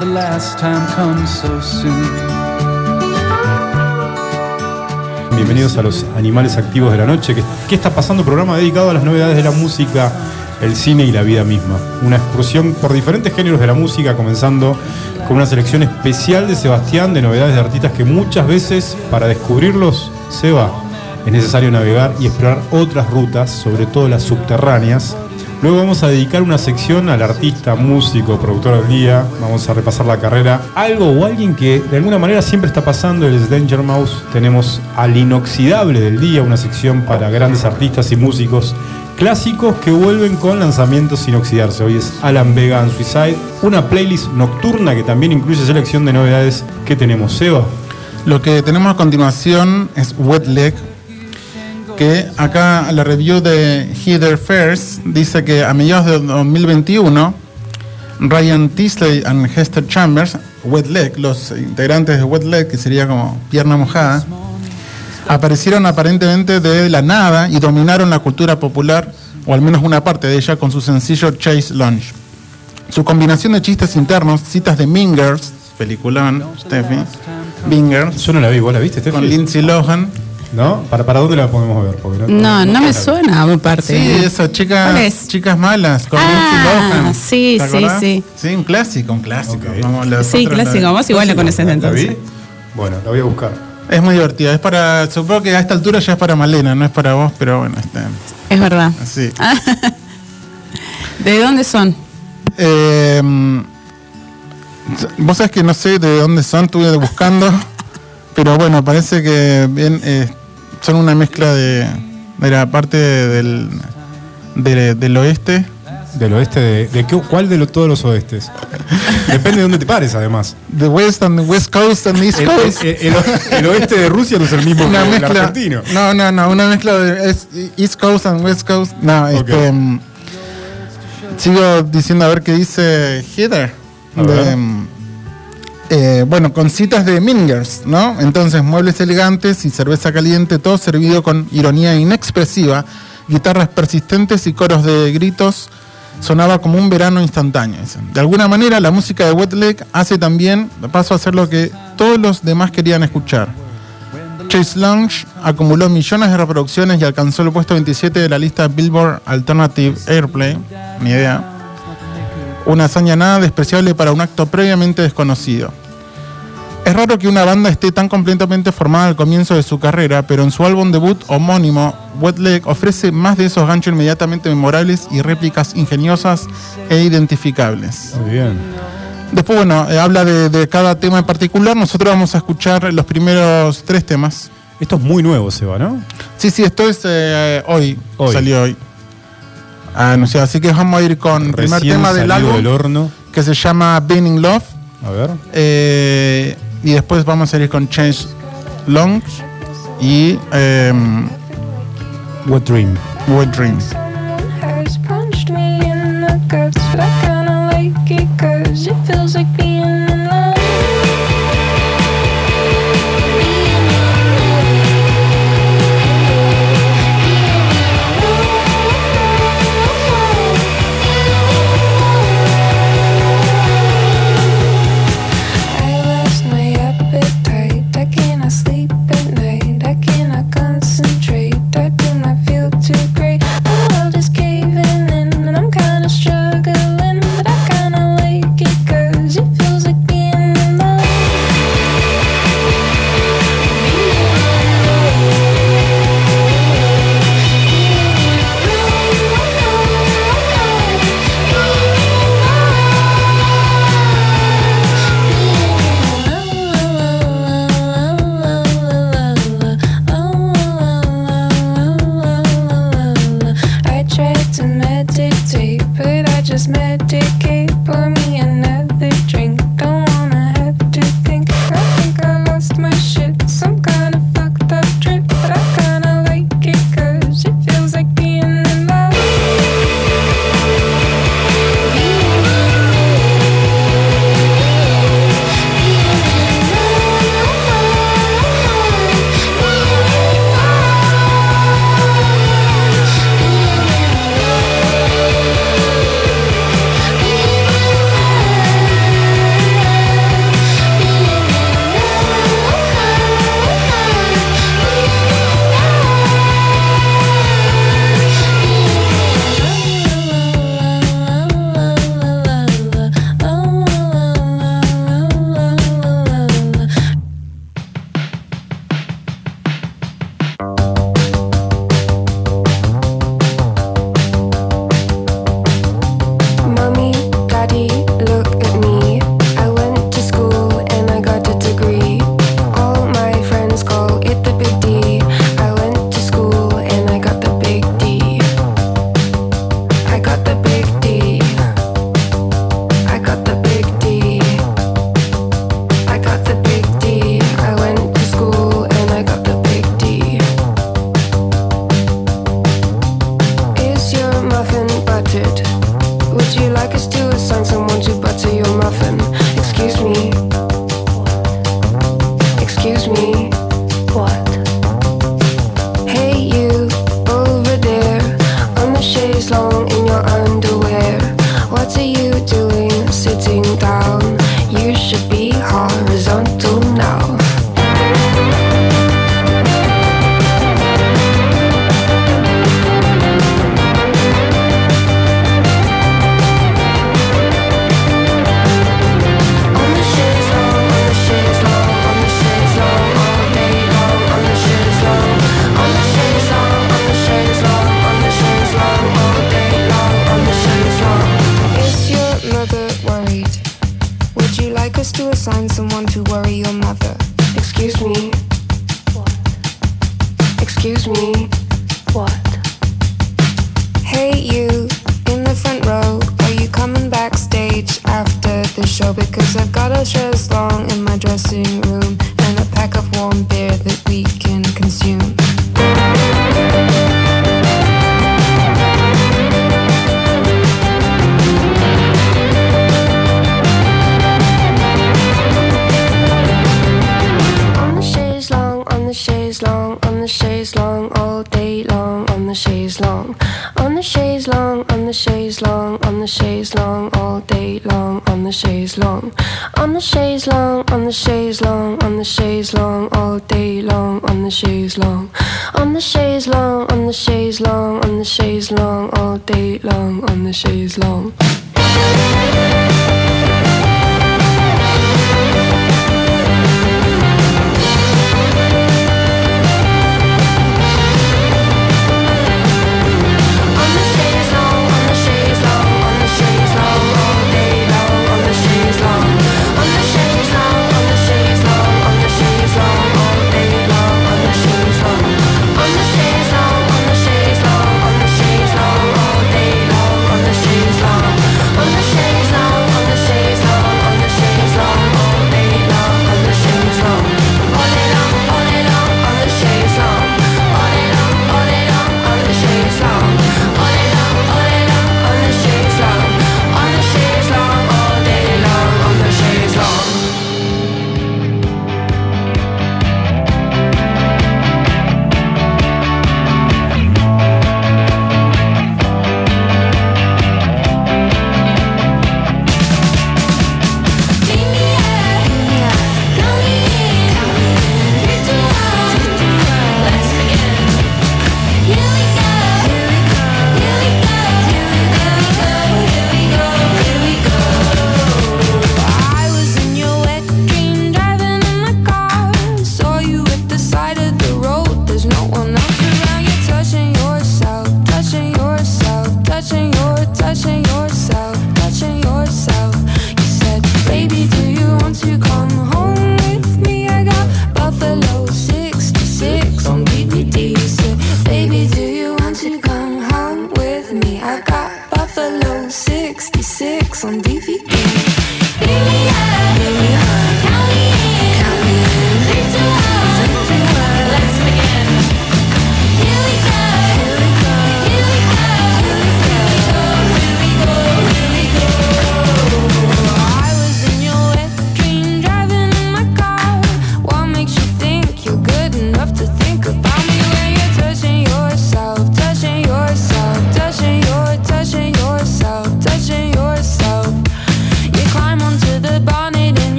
the last time so soon. Bienvenidos a los Animales Activos de la Noche. ¿Qué, qué está pasando? Programa dedicado a las novedades de la música, el cine y la vida misma. Una excursión por diferentes géneros de la música, comenzando con una selección especial de Sebastián de novedades de artistas que muchas veces, para descubrirlos, se va. Es necesario navegar y explorar otras rutas, sobre todo las subterráneas. Luego vamos a dedicar una sección al artista, músico, productor del día. Vamos a repasar la carrera. Algo o alguien que de alguna manera siempre está pasando, es Danger Mouse. Tenemos al inoxidable del día, una sección para grandes artistas y músicos clásicos que vuelven con lanzamientos sin oxidarse. Hoy es Alan Vega and Suicide. Una playlist nocturna que también incluye selección de novedades que tenemos. Seba. Lo que tenemos a continuación es Wet Leg, que acá la review de Heather Fairs dice que a mediados de 2021 Ryan Tisley and Hester Chambers, Wet Leg, los integrantes de Wet Leg, que sería como pierna mojada, aparecieron aparentemente de la nada y dominaron la cultura popular, o al menos una parte de ella, con su sencillo Chase Lunch. Su combinación de chistes internos, citas de Mingers, peliculón, Steffi, Mingers, Yo no la vi, ¿vos la viste, Steffi? con Lindsay Lohan. ¿No? ¿Para, ¿Para dónde la podemos ver? Porque No, no me suena a parte. Sí, eso, chicas, chicas malas, con Ah, Lindsay Lohan. sí, ¿Te sí, sí. Sí, un clásico, un clásico. Ok. Vamos, los Sí, la- clásico. Vos igual la conoces ¿La entonces. vi? Bueno, la voy a buscar. Es muy divertido. Es para, supongo que a esta altura ya es para Malena, no es para vos, pero bueno, este, Es verdad. sí. ¿De dónde son? Eh, vos sabés que no sé de dónde son, estuve buscando, pero bueno, parece que bien, eh, son una mezcla de, de la parte del, de- del oeste. ¿Del oeste? ¿De, de qué- cuál de lo- todos los oestes? Depende de dónde te pares, además. The West and the West Coast and East El, Coast. el- el- el oeste de Rusia no es el mismo una que el mezcla. argentino. No, no, no, una mezcla de East Coast and West Coast. No, este. mm, Sigo diciendo a ver qué dice Heather. De, mm, eh, bueno, con citas de Mingers, ¿no? Entonces, muebles elegantes y cerveza caliente, todo servido con ironía inexpresiva, guitarras persistentes y coros de gritos. Sonaba como un verano instantáneo. De alguna manera, la música de Wet Leg hace también paso a hacer lo que todos los demás querían escuchar. Chase Lounge acumuló millones de reproducciones y alcanzó el puesto 27 de la lista Billboard Alternative Airplay. Ni idea. Una hazaña nada despreciable para un acto previamente desconocido. Es raro que una banda esté tan completamente formada al comienzo de su carrera, pero en su álbum debut homónimo, Wet Leg ofrece más de esos ganchos inmediatamente memorables y réplicas ingeniosas e identificables. Muy bien. Después, bueno, eh, habla de, de cada tema en particular. Nosotros vamos a escuchar los primeros tres temas. Esto es muy nuevo, Seba, ¿no? Sí, sí, esto es eh, hoy, Hoy. salió hoy. Anunciado. Así que vamos a ir con el primer tema del álbum del horno. que se llama Burning Love. A ver. eh, y después vamos a ir con Change Long y em, What Dream. Wet Dreams.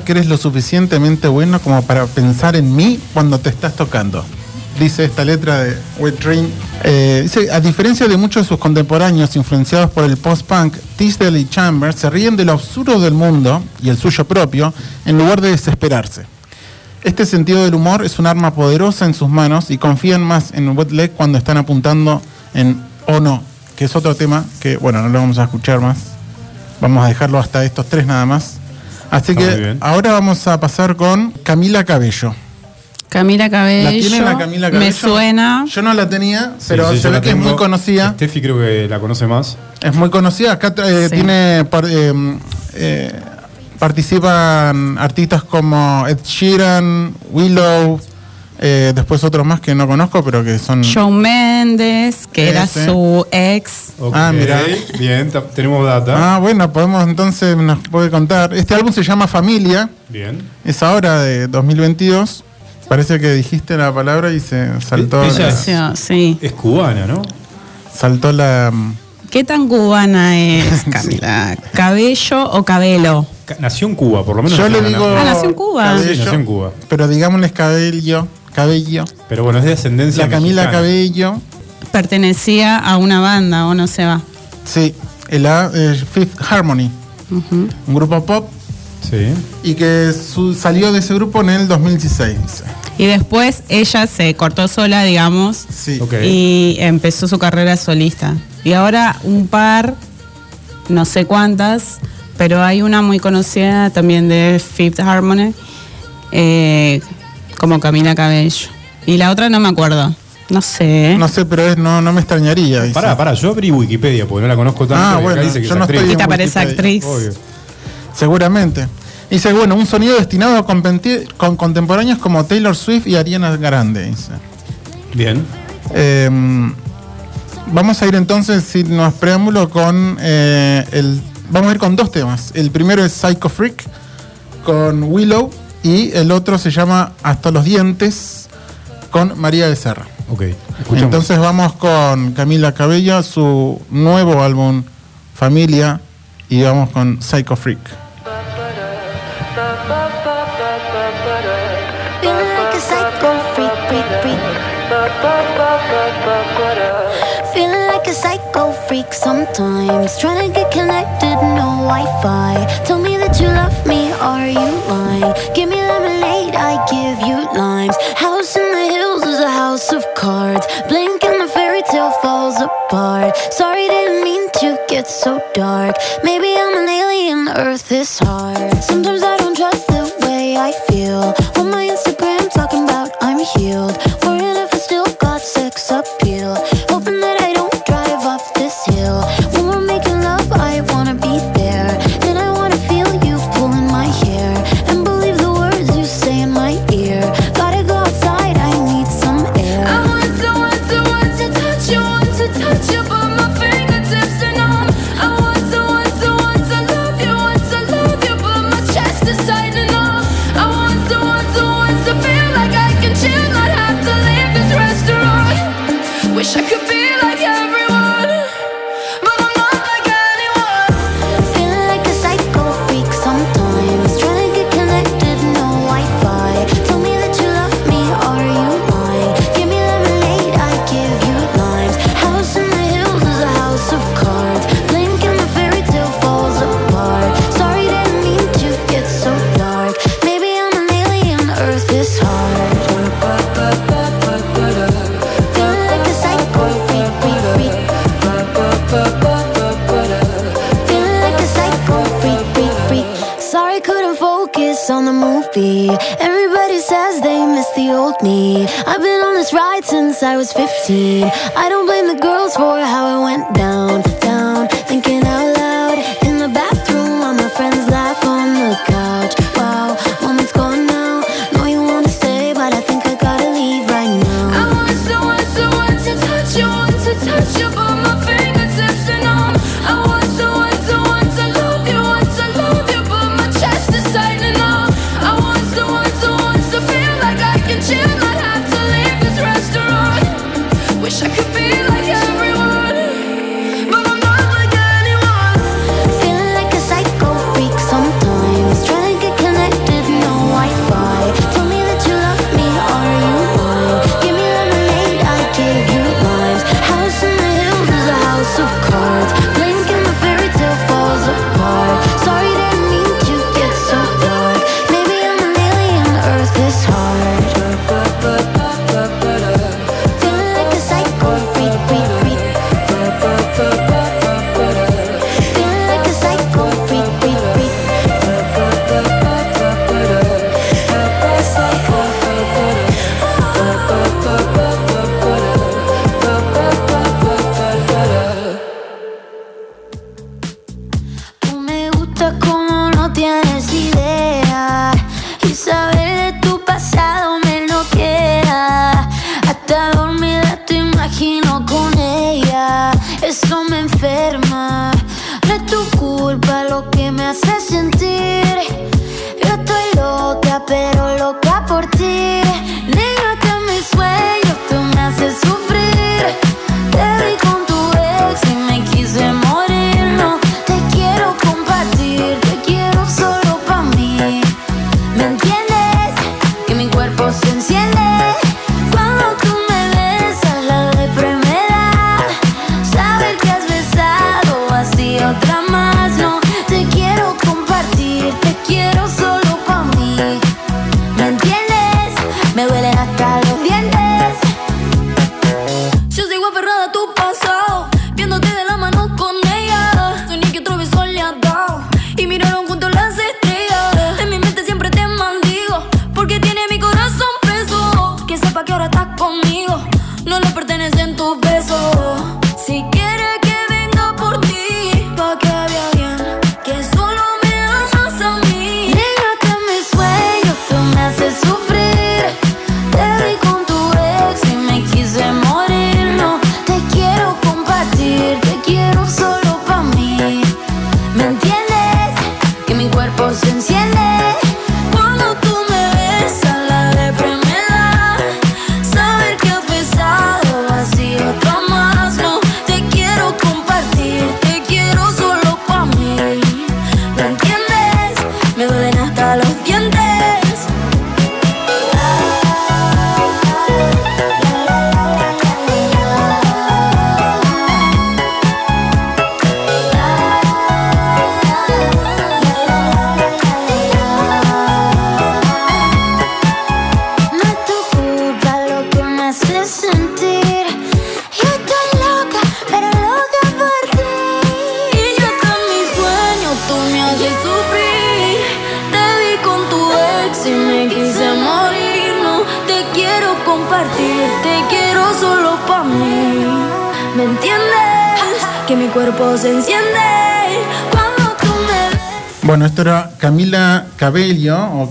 que eres lo suficientemente bueno como para pensar en mí cuando te estás tocando. Dice esta letra de Wet Dream. Eh, dice, a diferencia de muchos de sus contemporáneos influenciados por el post-punk, Tisdale y Chambers se ríen de lo absurdo del mundo y el suyo propio en lugar de desesperarse. Este sentido del humor es un arma poderosa en sus manos y confían más en Wetleg cuando están apuntando en O No, que es otro tema que, bueno, no lo vamos a escuchar más. Vamos a dejarlo hasta estos tres nada más. Así que ahora vamos a pasar con Camila Cabello. Camila Cabello. Me suena. Yo no la tenía, pero sí, sí, se ve que es muy conocida. Steffi creo que la conoce más. Es muy conocida. Acá eh, tiene. Eh, eh, participan artistas como Ed Sheeran, Willow, eh, después otros más que no conozco, pero que son... Shawn Mendes, que era Ese. su ex. Ah, mira. Bien, tenemos data. Ah, bueno, podemos entonces, nos puede contar. Este álbum se llama Familia, Bien. es ahora de 2022. Parece que dijiste la palabra y se saltó, Ella la, es- Sí. Es cubana, ¿no? saltó la... ¿Qué tan cubana es, Camila? ¿Cabello o cabelo? Ca- Nació en Cuba, por lo menos. Yo le digo... Ah, nació en Cuba. cabello, Sí, nació en Cuba. Pero digámosles cabello, cabello. Pero bueno, es de ascendencia La Camila mexicana. Cabello, Pertenecía a una banda, o no se va. sí, el A- eh, Fifth Harmony, un grupo pop, Sí. y que su- salió de ese grupo en el 2016. dice. Y después ella se cortó sola, digamos, Sí. Ok. y empezó su carrera solista. Y ahora un par, no sé cuántas, pero hay una muy conocida también de Fifth Harmony, eh, como Camila Cabello. Y la otra no me acuerdo. No sé. No sé, pero es, no, no me extrañaría. Pará, pará, yo abrí Wikipedia porque no la conozco tanto. Ah, bueno, dice que yo es no actriz. estoy ¿Y en Wikipedia. actriz? Obvio. Seguramente. Dice, bueno, un sonido destinado a competir con contemporáneos como Taylor Swift y Ariana Grande. dice. Bien. Eh, vamos a ir entonces, sin más preámbulo, con eh, el. Vamos a ir con dos temas. El primero es Psycho Freak con Willow y el otro se llama Hasta los dientes con María Becerra. Ok. Escuchamos. Entonces vamos con Camila Cabello, su nuevo álbum Familia y vamos con Psycho Freak. Feeling like a psycho freak, freak, freak. Psycho freak sometimes. Trying to get connected, no Wi Fi. Tell me that you love me, are you lying? Give me lemonade, I give you limes. House in the hills is a house of cards. Blink and the fairy tale falls apart. Sorry, didn't mean to get so dark. Maybe I'm an alien, Earth is hard. Sometimes I don't trust the way I feel. On my Instagram, talking about I'm healed. Worrying if I still got sex appeal. Movie. Everybody says they miss the old me. I've been on this ride since I was 15. I don't blame the girls for how it went down.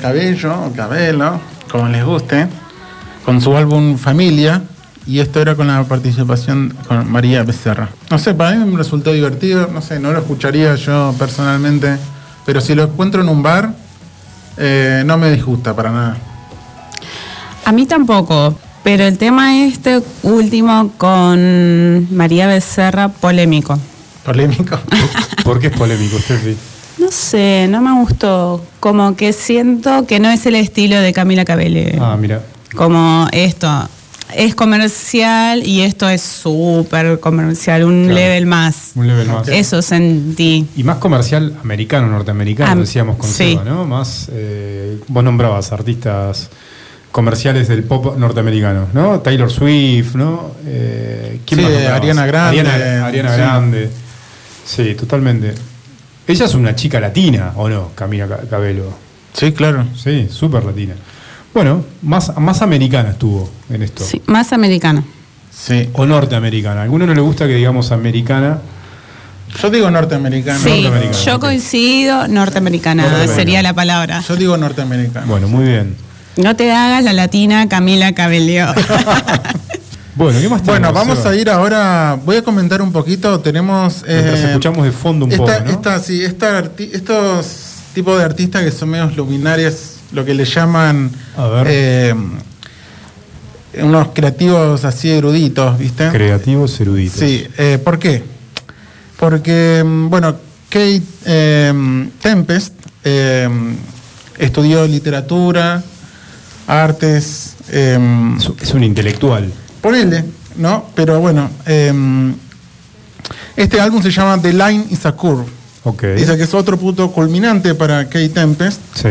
Cabello, o Cabello, o Cabello, como les guste, con su álbum Familia, y esto era con la participación con María Becerra. No sé, para mí me resultó divertido, no sé, no lo escucharía yo personalmente, pero si lo encuentro en un bar, eh, no me disgusta para nada. A mí tampoco, pero el tema este último con María Becerra, polémico. Polémico. ¿Por qué es polémico, Steffi? No sé, no me gustó. Como que siento que no es el estilo de Camila Cabello. Ah, mira. Como esto. Es comercial y esto es súper comercial, un Claro. level más. Un level más. Eso sentí. Y más comercial americano, norteamericano, decíamos con sí. Seba, ¿no? Más, eh, vos nombrabas artistas comerciales del pop norteamericano, ¿no? Taylor Swift, ¿no? Eh, Sí, más nombrabas? Ariana Grande, Ariana, Ariana sí. Grande. Sí, totalmente. Ella es una chica latina, ¿o no? Camila Ca- Cabello. Sí, claro. Sí, súper latina. Bueno, más, más americana estuvo en esto. Sí, más americano. Sí. O norteamericana. A alguno no le gusta que digamos americana. Yo digo norteamericano. Sí, yo coincido, norteamericana Norteamericano. sería la palabra. Yo digo norteamericano. Bueno, muy bien. No te hagas la latina Camila Cabello. Bueno, ¿qué más Bueno, tenemos, vamos Seba? a ir ahora. Voy a comentar un poquito. Tenemos. Eh, escuchamos de fondo un esta, poco, ¿no? esta- sí, esta arti- estos tipos de artistas que son medios luminarios, lo que le llaman. A ver. eh, unos creativos así eruditos, ¿viste? Creativos eruditos. Sí, eh, ¿por qué? Porque, mm, bueno, Kate eh, Tempest eh, estudió literatura, artes, Es, es un intelectual. Ponele, ¿no? Pero bueno, eh, este álbum se llama The Line is a Curve. Ok. Dice que es otro punto culminante para Kate Tempest. Sí.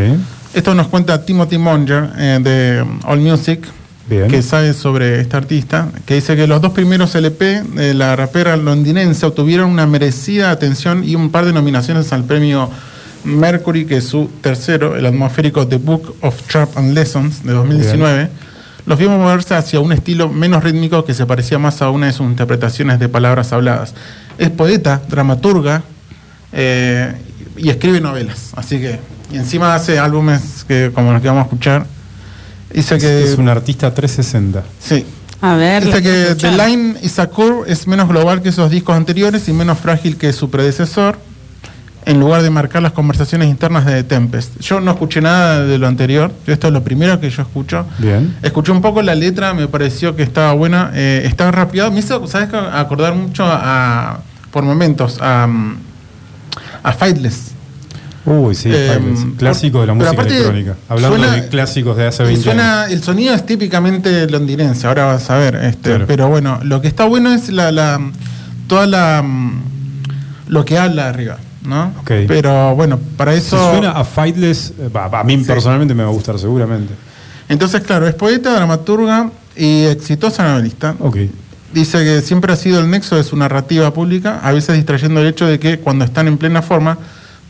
Esto nos cuenta Timothy Monger eh, de All Music, Bien. que sabe sobre este artista, que dice que los dos primeros LP de la rapera londinense obtuvieron una merecida atención y un par de nominaciones al premio Mercury, que es su tercero, el atmosférico The Book of Trap and Lessons de 2019. Los vimos moverse hacia un estilo menos rítmico que se parecía más a una de sus interpretaciones de palabras habladas. Es poeta, dramaturga eh, y escribe novelas. Así que, y encima hace álbumes que, como los que vamos a escuchar. Dice Es, que. es un artista 360. Sí. A ver. Dice que The. Line is a Curve es menos global que esos discos anteriores y menos frágil que su predecesor. En lugar de marcar las conversaciones internas de Tempest. Yo no escuché nada de lo anterior, esto es lo primero que yo escucho. Bien. Escuché un poco la letra, me pareció que estaba buena, eh, estaba rapeado, me hizo, ¿sabes? Acordar mucho a, por momentos, a, mm, a Fightless. Uy, sí, Eh, Fightless, clásico de la música aparte electrónica. Hablando suena- de clásicos de hace Y 20 suena- años. el sonido es típicamente londinense, ahora vas a ver. Este, Claro. Pero bueno, lo que está bueno es la, la toda la mm, lo que habla arriba, Pero bueno, para Si eso. suena a Fightless, eh, a mí personalmente me va a gustar seguramente. Entonces, claro, es poeta, dramaturga y exitosa novelista. Ok. Dice que siempre ha sido el nexo de su narrativa pública, a veces distrayendo el hecho de que cuando están en plena forma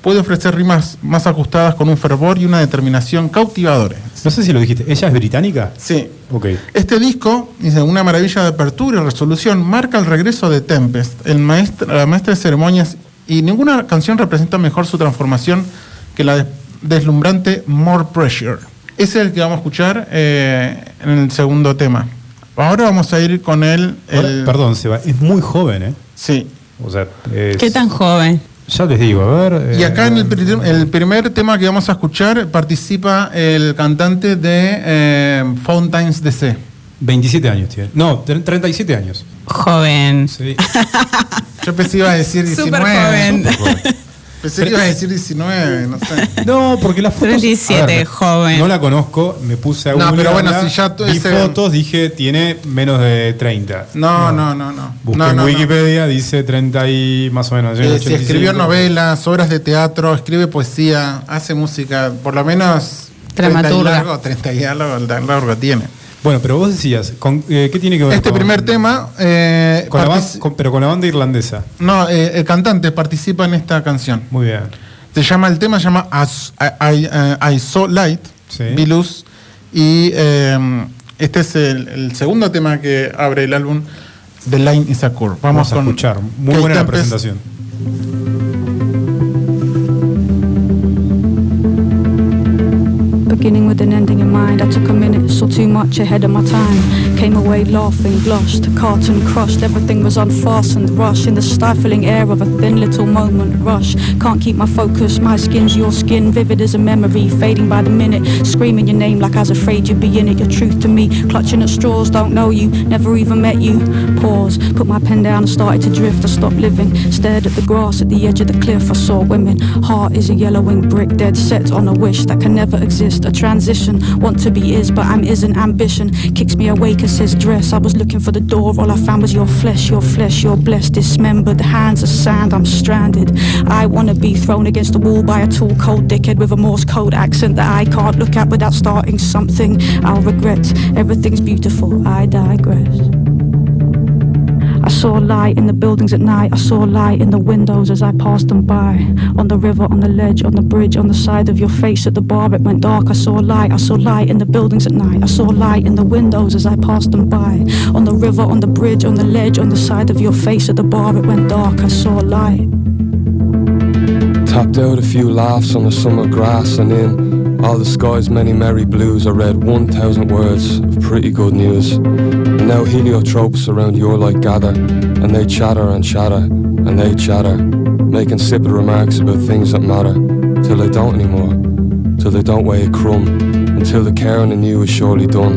puede ofrecer rimas más ajustadas con un fervor y una determinación cautivadores. No sé si lo dijiste, ¿ella es británica? Sí, Ok. Este disco, dice, una maravilla de apertura y resolución, marca el regreso de Tempest, el maestro, la maestra de ceremonias, y ninguna canción representa mejor su transformación que la des- deslumbrante More Pressure. Ese es el que vamos a escuchar eh, en el segundo tema. Ahora vamos a ir con el... Ahora, el- Perdón, Seba, es muy joven, ¿eh? Sí. O sea, es- ¿Qué tan joven? Ya les digo, a ver. Y eh, acá en el, pri- el primer tema que vamos a escuchar participa el cantante de eh, Fountains DC. 27 años tiene. No, tre- 37 años. Joven. Sí. Yo pensé iba a decir 19. Súper joven. Pensé que iba a decir 19, no sé. No, porque las fotos. 37, a ver, joven. No la conozco, me puse a No, pero bueno, si ya tú vi ese- fotos, dije tiene menos de 30. No, no, no, no. Busqué No, en no, no. Wikipedia, dice 30 y más o menos. Eh, si 85. escribió novelas, obras de teatro, escribe poesía, hace música, por lo menos 30 y Dramaturga. largo, 30 y algo, tan largo tiene. Bueno, pero vos decías, con- eh, ¿qué tiene que ver Este con- primer tema, eh, con la con- pero con la banda irlandesa. no, eh, el cantante participa en esta canción. Muy bien. Se llama, el tema se llama As- I, I, eh, I Saw Light, Sí. Vi Luz, y eh, este es el, el segundo tema que abre el álbum, The Line is a Curve. Vamos, Vamos a con escuchar. Muy Kate buena la presentación. Beginning with an ending in mind, I took a minute, saw too much ahead of my time. Came away laughing, blushed, carton crushed, everything was unfastened, rush in the stifling air of a thin little moment, rush. Can't keep my focus, my skin's your skin, vivid as a memory, fading by the minute. Screaming your name like I was afraid you'd be in it, your truth to me. Clutching at straws, don't know you, never even met you. Pause, put my pen down and started to drift. I stopped living, stared at the grass at the edge of the cliff. I saw women, heart is a yellowing brick, dead set on a wish that can never exist. A transition, want to be is, but I'm isn't. Ambition kicks me awake and says dress. I was looking for the door, all I found was your flesh, your flesh, you're blessed, dismembered. Hands of sand, I'm stranded. I wanna be thrown against the wall by a tall, cold dickhead with a Morse code accent that I can't look at without starting something. I'll regret. Everything's beautiful. I digress. I saw light in the buildings at night. I saw light in the windows as I passed them by. On the river, on the ledge, on the bridge, on the side of your face at the bar, it went dark. I saw light. I saw light in the buildings at night. I saw light in the windows as I passed them by. On the river, on the bridge, on the ledge, on the side of your face at the bar, it went dark. I saw light. Tapped out a few laughs on the summer grass and in all the sky's many merry blues I read 1,000 words of pretty good news. Now heliotropes around your light gather and they chatter and chatter and they chatter, making insipid remarks about things that matter till they don't anymore, till they don't weigh a crumb, until the caring in you is surely done,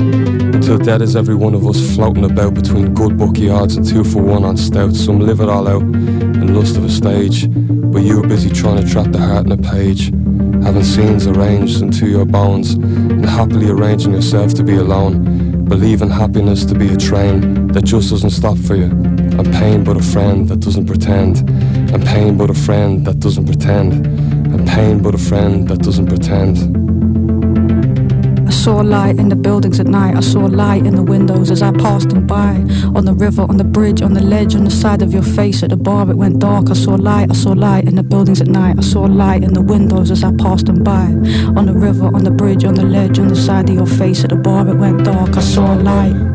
until dead is every one of us floating about between good bookie odds and two for one on stout. Some live it all out in lust of a stage, but you were busy trying to trap the heart in a page, having scenes arranged into your bones, and happily arranging yourself to be alone, believing happiness to be a train that just doesn't stop for you, and pain but a friend that doesn't pretend, and pain but a friend that doesn't pretend, and pain but a friend that doesn't pretend. I saw light in the buildings at night. I saw light in the windows as I passed them by. On the river, on the bridge, on the ledge, on the side of your face at the bar, it went dark. I saw light. I saw light in the buildings at night. I saw light in the windows as I passed them by. On the river, on the bridge, on the ledge, on the side of your face at the bar, it went dark. I saw light.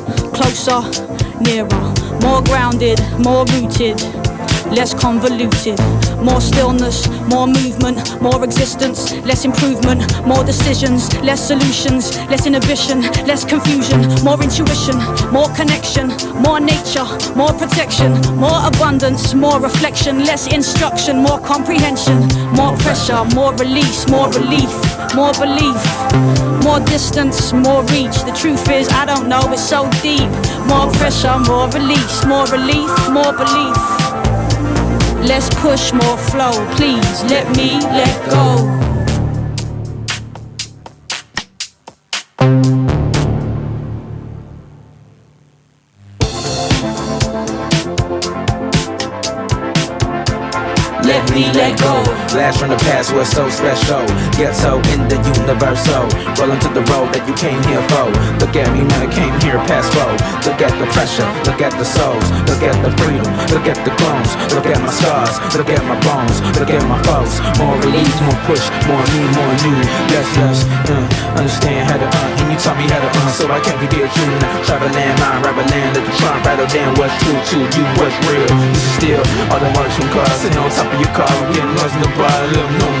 closer, nearer. More grounded, more rooted, less convoluted. More stillness, more movement, more existence, less improvement, more decisions, less solutions, less inhibition, less confusion, more intuition, more connection, more nature, more protection, more abundance, more reflection, less instruction, more comprehension, more pressure, more release, more relief, more belief, more distance, more reach. The truth is, I don't know, it's so deep. More pressure, more release, more relief, more belief. Let's push more flow, please. Let me let go. The so special. Get so in the universal. Rolling to the road that you came here for. Look at me, man, I came here past foe. Look at the pressure, look at the souls, look at the freedom, look at the clones, look at my scars, look at my bones, look at my foes. More release, more push, more me, more you. Yes, yes, uh, understand how to uh, and you taught me how to uh, so I can be you. Travel land, mind, rubber land, let the trunk rattle down what's true to you, what's real. This is still all the marks from cars sitting on top of your car, getting lost in the bar. No, no.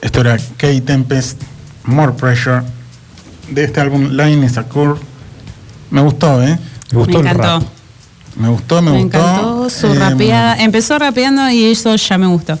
Esto era K Tempest, More Pressure, de este álbum Line is a Curve. Me gustó, ¿eh? Me gustó Me el encantó. rap. Me gustó, me, Me gustó. encantó su Eh, rapeada. Empezó rapeando y eso ya me gustó.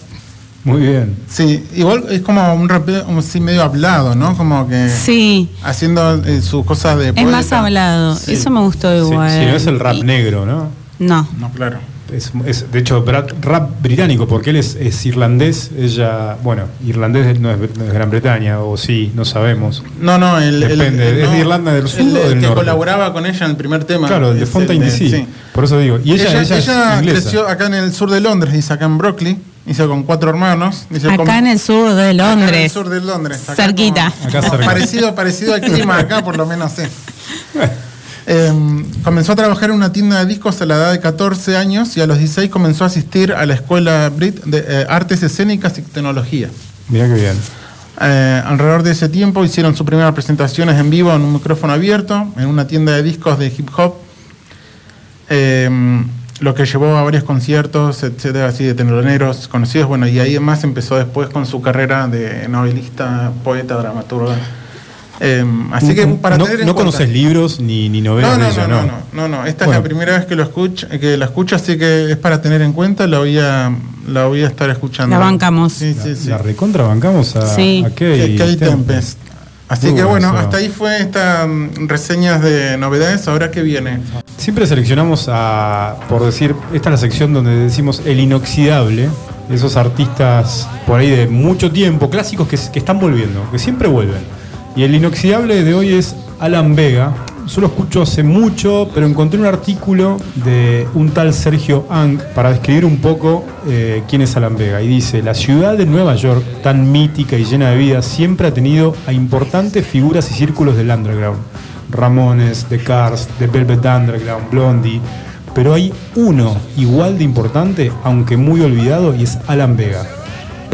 Muy bien. Sí, igual es como un rapeo como así medio hablado, ¿no? Como que Sí, haciendo eh, sus cosas de es poeta. más hablado. Sí. Eso me gustó Sí, igual. sí, no es el rap Y- negro, ¿no? No. No, claro. Es, es, de hecho, rap, rap británico, porque él es, es irlandés, ella, bueno, irlandés no es, no es Gran Bretaña, o sí, no sabemos. No, no, el, Depende, el- ¿es no, de Irlanda del Sur el, o el del que norte? colaboraba con ella en el primer tema. Claro, el de Fontaine DC. sí. Por eso digo. Y ella, Ella, ella, ella es inglesa. creció acá en el sur de Londres, dice acá en Brooklyn, dice con cuatro hermanos. Dice, Acá en el sur de acá en el Londres. sur de Londres. acá Cerquita. como- Acá. Parecido, parecido al clima acá, por lo menos sí. Eh, comenzó a trabajar en una tienda de discos a la edad de 14 años y a los 16 comenzó a asistir a la escuela Brit de eh, Artes Escénicas y Tecnología. Mirá qué bien. Eh, alrededor de ese tiempo hicieron sus primeras presentaciones en vivo en un micrófono abierto, en una tienda de discos de hip hop, eh, lo que llevó a varios conciertos, etcétera, así de teloneros conocidos. Bueno, y ahí además empezó después con su carrera de novelista, poeta, dramaturga. Eh, así que para no, tener en no cuenta- conoces libros ni, ni novelas no, no, de ella, no, ¿no? no, no, no, Esta Bueno. es la primera vez que lo escucho, que la escucho, así que es para tener en cuenta. La voy a, la voy a estar escuchando. La bancamos. Sí, sí, sí. La recontra bancamos a, Sí. a Kay Tempest. Tempest. Así Muy que bueno, hasta ahí fue estas mm, reseñas de novedades. Ahora que viene. Siempre seleccionamos a, por decir, esta es la sección donde decimos el inoxidable, esos artistas por ahí de mucho tiempo, clásicos que, que están volviendo, que siempre vuelven. Y el inoxidable de hoy es Alan Vega. Yo lo escucho hace mucho, pero encontré un artículo de un tal Sergio Ang para describir un poco eh, quién es Alan Vega. Y dice, la ciudad de Nueva York, tan mítica y llena de vida, siempre ha tenido a importantes figuras y círculos del underground Ramones, The Cars, The Velvet Underground, Blondie. Pero hay uno igual de importante, aunque muy olvidado, y es Alan Vega.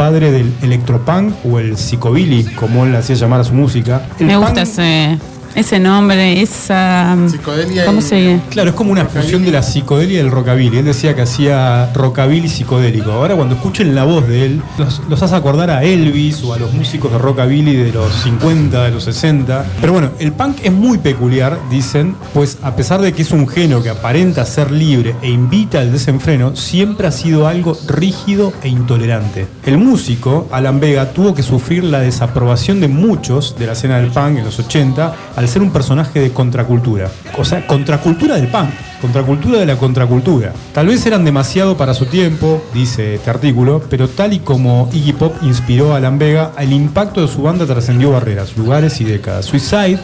Padre del electropunk o el psicobilly, como él hacía llamar a su música. El Me punk- gusta ese, ese nombre, esa. Psicodelia ¿Cómo y- se Claro, es como una fusión de la psicodelia y del rockabilly. Él decía que hacía rockabilly psicodélico. Ahora cuando escuchen la voz de él, los, los hace acordar a Elvis o a los músicos de rockabilly de los 50, de los 60. Pero bueno, el punk es muy peculiar, dicen, pues a pesar de que es un género que aparenta ser libre e invita al desenfreno, siempre ha sido algo rígido e intolerante. El músico, Alan Vega, tuvo que sufrir la desaprobación de muchos de la escena del punk en los 80 al ser un personaje de contracultura. O sea, contracultura del punk, contracultura de la contracultura. Tal vez eran demasiado para su tiempo, dice este artículo, pero tal y como Iggy Pop inspiró a Alan Vega, el impacto de su banda trascendió barreras, lugares y décadas. Suicide,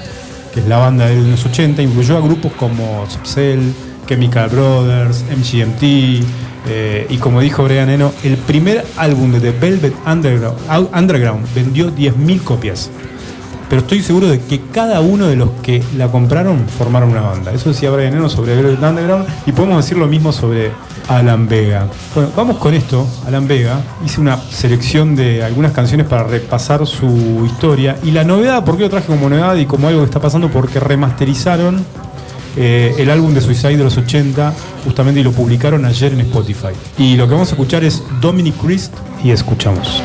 que es la banda de los 80, influyó a grupos como Subcell, Chemical Brothers, MGMT, eh, y como dijo Brian Eno, el primer álbum de The Velvet Underground, Underground vendió 10.000 copias. Pero estoy seguro de que cada uno de los que la compraron formaron una banda. Eso decía Brian Eno sobre Velvet Underground y podemos decir lo mismo sobre Alan Vega. Bueno, vamos con esto. Alan Vega hice una selección de algunas canciones para repasar su historia. Y la novedad, ¿por qué lo traje como novedad y como algo que está pasando? Porque remasterizaron eh, el álbum de Suicide de los 80 justamente y lo publicaron ayer en Spotify. Y lo que vamos a escuchar es Dominic Christ y escuchamos.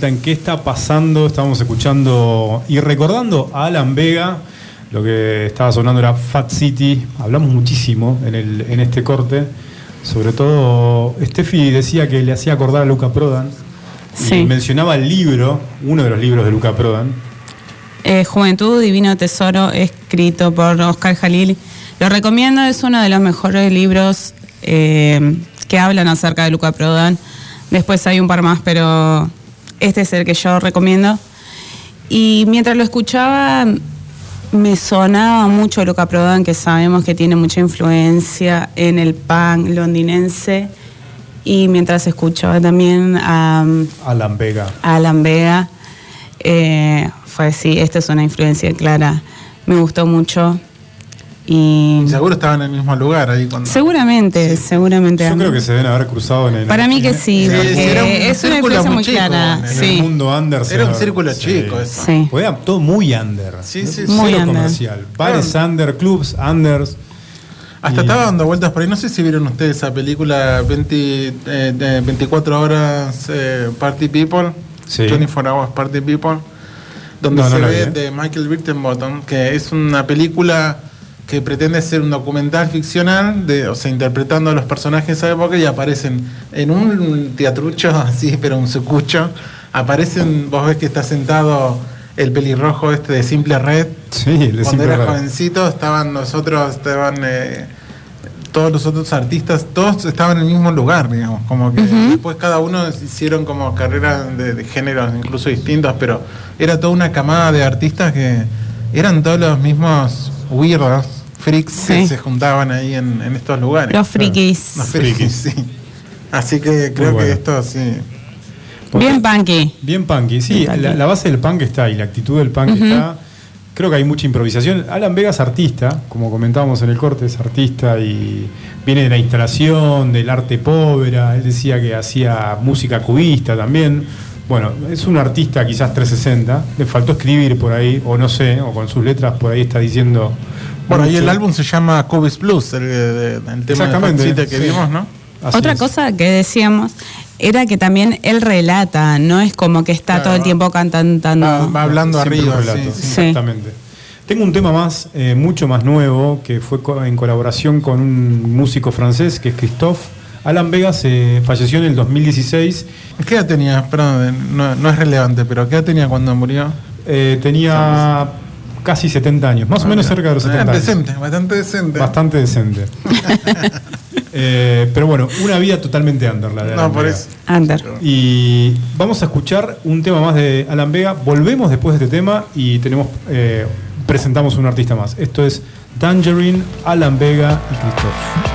Vuelta en qué está pasando. Estamos escuchando y recordando a Alan Vega. Lo que estaba sonando era Fat City. Hablamos muchísimo en, el, en este corte. Sobre todo, Steffi decía que le hacía acordar a Luca Prodan. Y Sí. mencionaba el libro, uno de los libros de Luca Prodan. Eh, Juventud, Divino Tesoro, escrito por Oscar Jalil. Lo recomiendo, es uno de los mejores libros eh, que hablan acerca de Luca Prodan. Después hay un par más, pero este es el que yo recomiendo. Y mientras lo escuchaba, me sonaba mucho Luca Prodan, que sabemos que tiene mucha influencia en el punk londinense. Y mientras escuchaba también a Alan Vega. Alan Vega. Eh, fue así, esta es una influencia clara. Me gustó mucho. Y Seguro estaban en el mismo lugar ahí cuando. seguramente, seguramente. Yo creo que se deben haber cruzado en el. Para mí que sí, Sí, porque sí, era un es una influencia muy muy chico, clara. en sí. el mundo under. Era un círculo sí. chico eso. Sí. Era todo muy under. Sí, sí, Muy under. comercial. Bares under, clubs under. Hasta Y- estaba dando vueltas por ahí. No sé si vieron ustedes esa película 20, eh, de 24 horas eh, Party People. Sí. 24 Hours Party People. Donde No, se ve vi, ¿eh? de Michael Birkenbottom, que es una película que pretende ser un documental ficcional, de, o sea, interpretando a los personajes de esa época y aparecen en un teatrucho así, pero un sucucho. Aparecen, vos ves que está sentado el pelirrojo este de Simple Red. Sí, el de Cuando era jovencito estaban nosotros, estaban eh, todos los otros artistas, todos estaban en el mismo lugar, digamos, como que después cada uno hicieron como carreras de, de géneros incluso distintos, pero era toda una camada de artistas que eran todos los mismos weirdos, freaks que se juntaban ahí en, en estos lugares. Los frikis. Los frikis, sí. Así que creo bueno. que esto sí. Bien punky. Bien punky, sí, Bien punky. la, la base del punk está y la actitud del punk está. Creo que hay mucha improvisación. Alan Vega es artista, como comentábamos en el corte, es artista y viene de la instalación, del arte pobre. Él decía que hacía música cubista también. Bueno, es un artista quizás 360. Le faltó escribir por ahí, o no sé, o con sus letras por ahí está diciendo. Bueno, y el álbum se llama Cubis Blues, el, de- el tema de que sí. vimos, ¿no? Así Otra es. cosa que decíamos era que también él relata, no es como que está Claro, todo el tiempo cantando. Va, va hablando Siempre arriba, sí, sí. Exactamente. Tengo un tema más, eh, mucho más nuevo, que fue co- en colaboración con un músico francés que es Christophe. Alan Vega se falleció en el 2016. ¿Qué edad tenía? Perdón, no, no es relevante, pero ¿qué edad tenía cuando murió? Eh, tenía casi 70 años, más o menos cerca de los 70 Ah, años. Decente, bastante decente. Bastante decente. Eh, pero bueno, una vida totalmente under la de Alan No, por Vega. eso. Under. Y vamos a escuchar un tema más de Alan Vega. Volvemos después de este tema y tenemos eh, presentamos un artista más. Esto es Tangerine, Alan Vega y Christoph.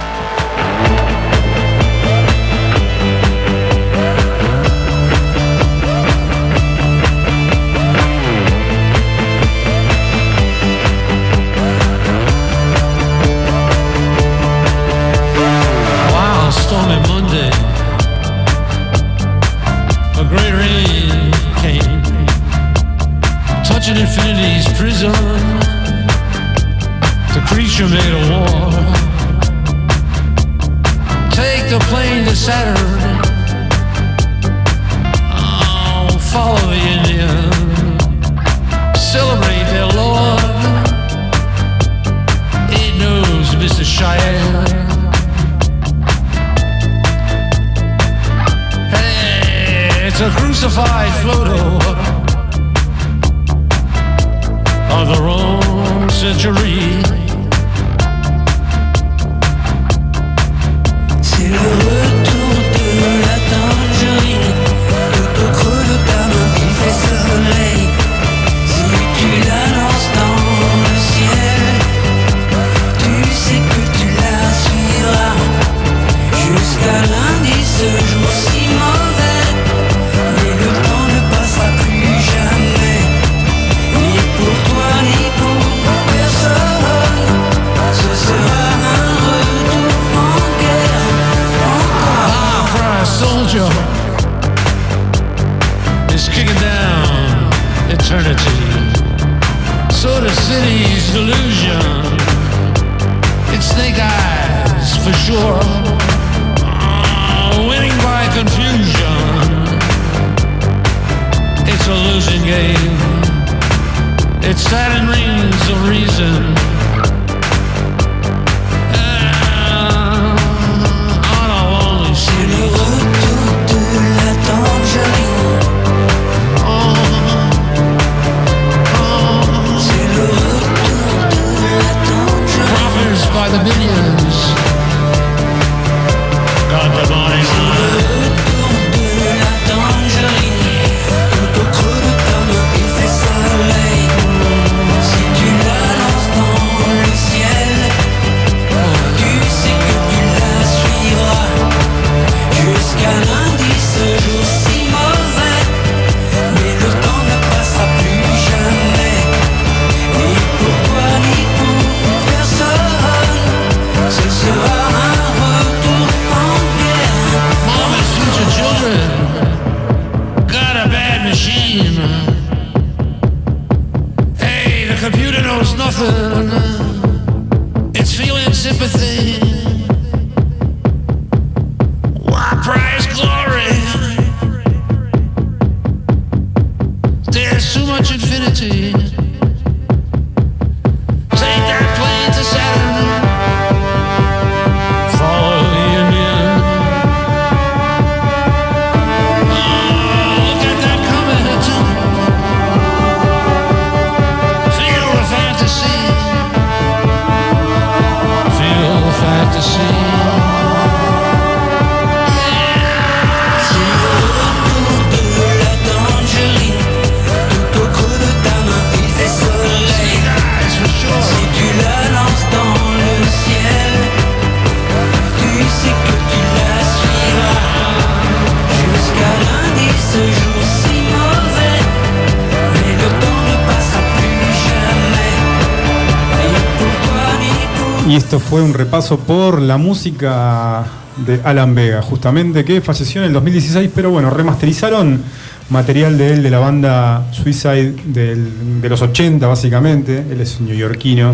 Por la música de Alan Vega, justamente que falleció en el 2016, pero bueno, remasterizaron material de él, de la banda Suicide del- de los 80 básicamente, él es neoyorquino.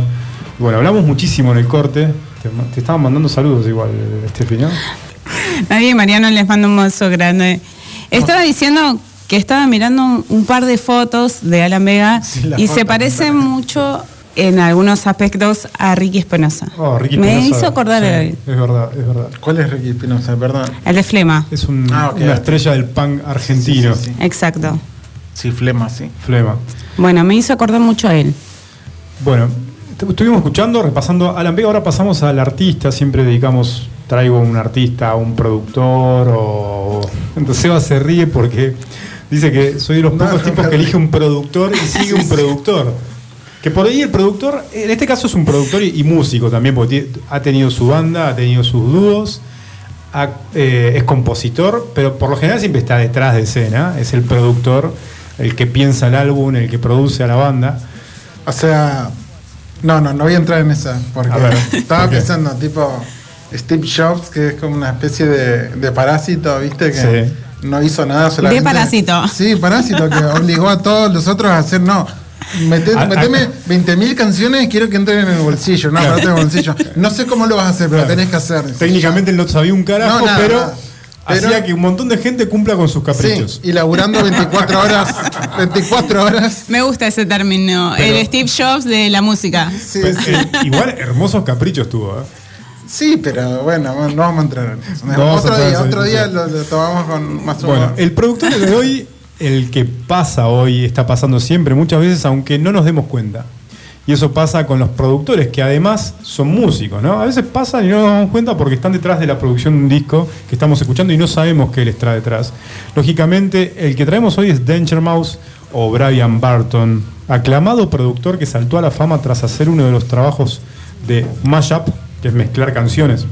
Bueno, hablamos muchísimo en el corte, te, te estaban mandando saludos igual, Steffi, ¿no? Nadie, Mariano, les mando un beso grande. Estaba diciendo que estaba mirando un, un par de fotos de Alan Vega Sí, y se parece mucho en algunos aspectos a Ricky Espinosa. Oh, Ricky Me Espinosa, hizo acordar sí, él. Es verdad, es verdad. ¿Cuál es Ricky Espinosa? Perdón. El de Flema. Es un- Ah, una estrella del punk argentino. Sí, sí, sí. Exacto. Sí, flema, sí. Flema. Bueno, me hizo acordar mucho a él. Bueno, est- estuvimos escuchando, repasando a Alan Vega, ahora pasamos al artista, siempre dedicamos, traigo un artista, un productor o... Entonces Seba se ríe porque dice que soy de los No, pocos no tipos que elige un productor y sigue un productor. Que por ahí el productor, en este caso es un productor y, y músico también, porque ha tenido su banda, ha tenido sus dúos, ha- eh, es compositor, pero por lo general siempre está detrás de escena, es el productor, el que piensa el álbum, el que produce a la banda. O sea, no, no, no voy a entrar en esa. Porque ver, estaba pensando, tipo, Steve Jobs, que es como una especie de, de parásito, ¿viste? Que Sí. no hizo nada solamente. parásito. Sí, parásito, que obligó a todos los otros a hacer, no. Mete- A- a- meteme 20.000 canciones y quiero que entren en el bolsillo, no, Claro. aparte del bolsillo. No sé cómo lo vas a hacer, pero Claro. tenés que hacer. Técnicamente él no sabía un carajo, No, nada, pero, nada. Pero- hacía que un montón de gente cumpla con sus caprichos. Sí, y laburando 24 horas, 24 horas. Me gusta ese término, Pero- el Steve Jobs de la música. Sí, Pues, sí. eh, igual hermosos caprichos tuvo. ¿eh? Sí, pero bueno, no vamos a entrar en eso. No otro en día, otro día lo, lo tomamos con más Bueno, humor. el productor de hoy, el que pasa hoy, está pasando siempre, muchas veces, aunque no nos demos cuenta. Y eso pasa con los productores, que además son músicos, ¿no? A veces pasan y no nos damos cuenta porque están detrás de la producción de un disco que estamos escuchando y no sabemos qué les trae detrás. Lógicamente, el que traemos hoy es Danger Mouse o Brian Barton, aclamado productor que saltó a la fama tras hacer uno de los trabajos de Mashup, que es mezclar canciones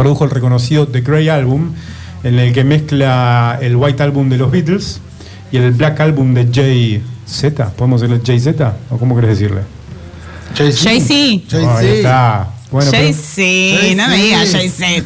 produjo el reconocido The Grey Album, en el que mezcla el White Album de los Beatles y el Black Album de Jay-Z. ¿Podemos decirle Jay-Z? ¿O cómo querés decirle? Jay-Z. Oh, ahí está. Bueno, pero- Jay-Z, no me digas Jay-Z.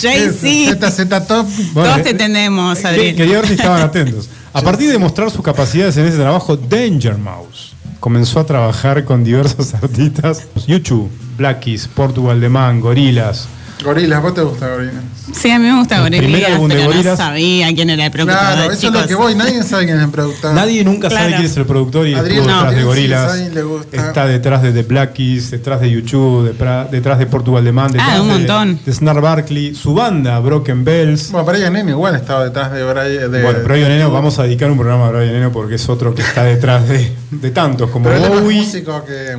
Jay-Z. ZZ Top. bueno, Todos eh, te tenemos, que- Adrián. Quería ver si estaban atentos. A partir de mostrar sus capacidades en ese trabajo, Danger Mouse comenzó a trabajar con diversos artistas. YouTube, Black Keys, Portugal The Man, Gorilas. Gorilas, ¿vos te gusta Gorilas? Sí, a mí me gusta El primer Gorillaz, álbum de pero no Gorillaz- sabía quién era el productor. Claro, eso es lo que voy. Nadie sabe quién es el productor. Nadie nunca sabe Claro. quién es el productor y Adrián estuvo no. detrás de sí Gorilas. le gusta. Está detrás de The Black Keys, detrás de YouTube, detrás de Portugal The Man, detrás Ah, un de- montón. de Snar Barkley, su banda, Broken Bells. Bueno, Brian Eno igual estaba detrás de Brian. De, bueno, Brian Eno, vamos a dedicar un programa a Brian Eno porque es otro que está detrás de, de tantos como Pero él es más Bowie. músico que.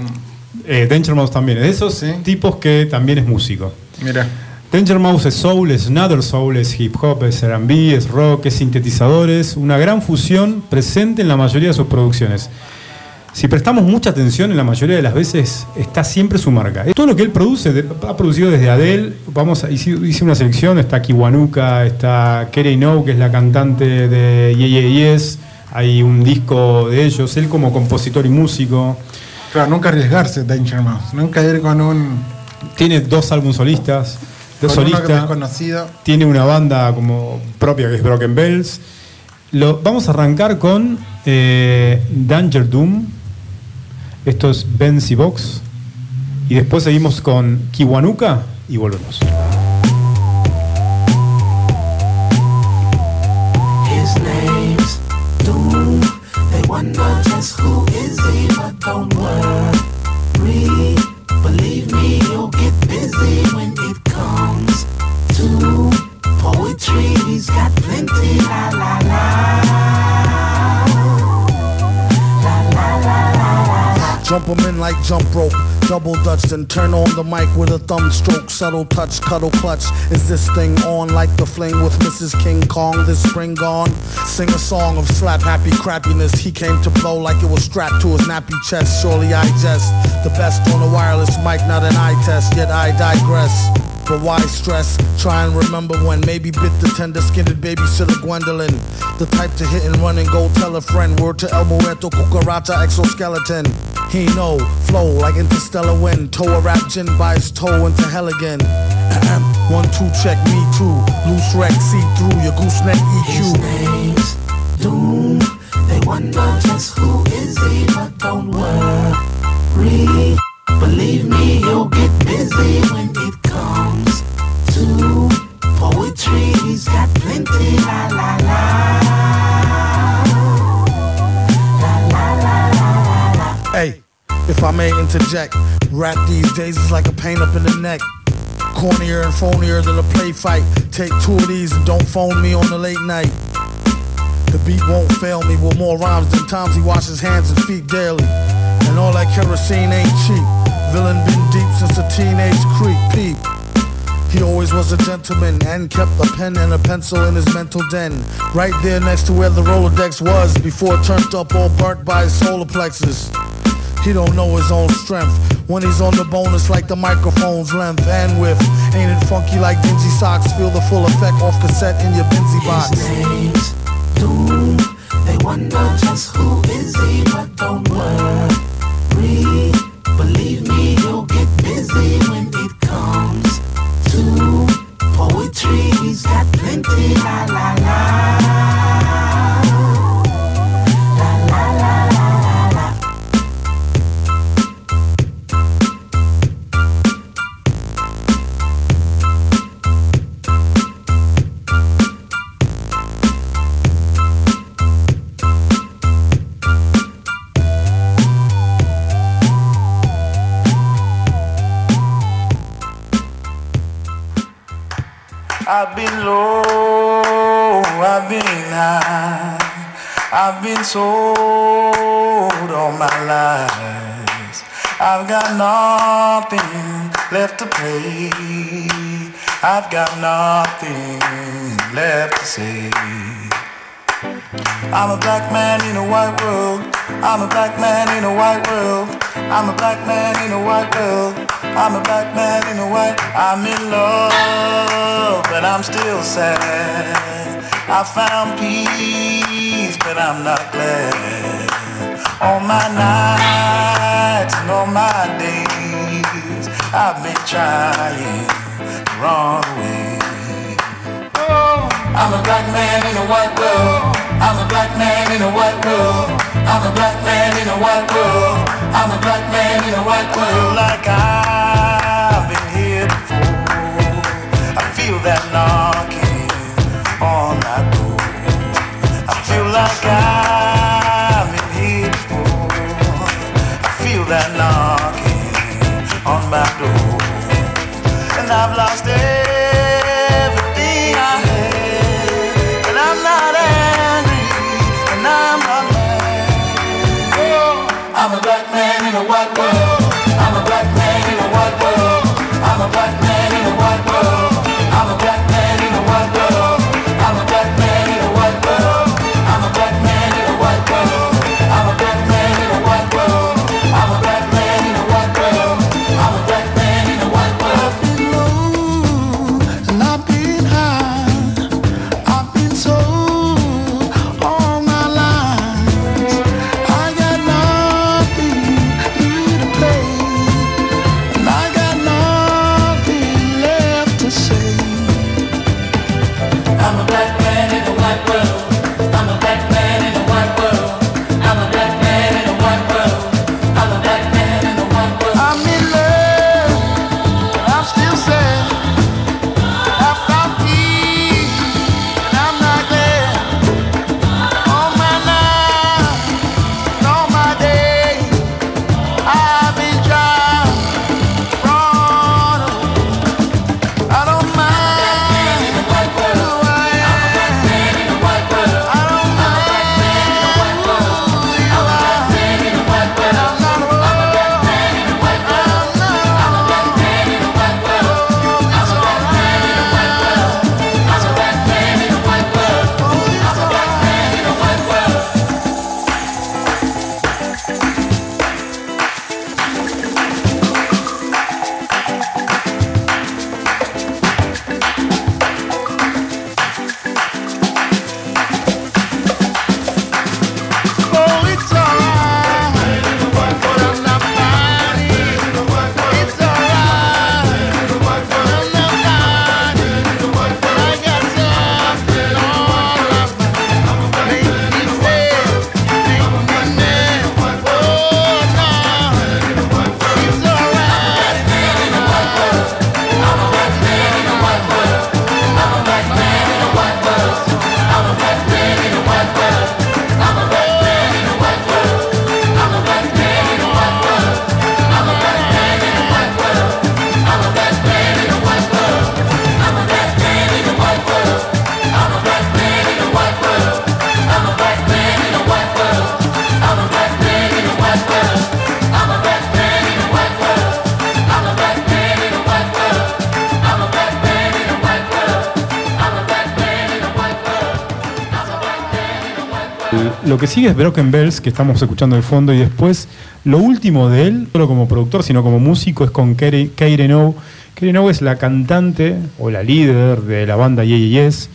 Eh, Danger Mouse también, es de esos Sí. tipos que también es músico. Mira. Danger Mouse es soul, es another soul, es hip hop, es R&B, es rock, es sintetizadores, una gran fusión presente en la mayoría de sus producciones. Si prestamos mucha atención, en la mayoría de las veces está siempre su marca. Todo lo que él produce, ha producido desde Adele, vamos a, hice, hice una selección, está Kiwanuka, está Kerry No, que es la cantante de Yeah Yeah Yes, hay un disco de ellos, él como compositor y músico. Claro, nunca arriesgarse, Danger Mouse. Nunca ir con un. Tiene dos álbumes solistas, dos solistas. tiene una banda como propia que es Broken Bells. Lo, vamos a arrancar con eh, Danger Doom. Esto es Benzi Box. Y después seguimos con Kiwanuka y volvemos. His name's Doom. They wonder just who is he, but don't worry. When it comes to poetry. He's got plenty. La la la. La la la la la. In like jump rope. Double dutch, then turn on the mic with a thumb stroke. Subtle touch, cuddle clutch. Is this thing on like the fling with Mrs. King Kong this spring gone? Sing a song of slap happy crappiness. He came to blow like it was strapped to his nappy chest. Surely I jest. The best on a wireless mic, not an eye test, yet I digress. But why stress? Try and remember when maybe bit the tender skinned babysitter Gwendolyn. The type to hit and run and go tell a friend. Word to El Muerto, Cucaracha, exoskeleton. He know, flow like interstellar wind. Toe a rap gin by his toe into hell again. One, two, check me too. Loose wreck, see through your gooseneck His EQ. name's Doom. They wonder just who is he, but don't worry. Believe me, he'll get busy when it comes to poetry. He's got plenty. La la la. If I may interject, rap these days is like a pain up in the neck. Cornier and phonier than a play fight. Take two of these and don't phone me on the late night. The beat won't fail me with more rhymes than times he washes hands and feet daily. And all that kerosene ain't cheap. Villain been deep since a teenage creep peep. He always was a gentleman and kept a pen and a pencil in his mental den. Right there next to where the Rolodex was before it turned up all burnt by his solar plexus. He don't know his own strength. When he's on the bonus like the microphone's length and width. Ain't it funky like dingy socks? Feel the full effect off cassette in your Benzie box. His name's Doom. They wonder just who is he, but don't worry. Believe me, he'll get busy when it comes to poetry. He's got plenty. La la. La I've been low, I've been high, I've been sold all my life. I've got nothing left to pay. I've got nothing left to say. I'm a black man in a white world. I'm a black man in a white world. I'm a black man in a white world. I'm a black man in a white. I'm in love, but I'm still sad. I found peace, but I'm not glad. All my nights and all my days, I've been trying the wrong way. I'm a black man in a white world. I'm a black man in a white world. I'm a black man in a white world. I'm a black man in a white world. Like I've been here before. I feel that knocking on my door. I feel like I've been here before. I feel that knocking on my door. And I've lost it. que sigue es Broken Bells, que estamos escuchando de fondo, y después lo último de él, no solo como productor, sino como músico, es con Keire No. Keire No es la cantante o la líder de la banda Ye Yes,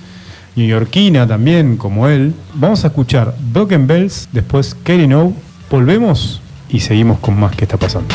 neoyorquina también, como él. Vamos a escuchar Broken Bells, después Keire No, volvemos y seguimos con más que está pasando.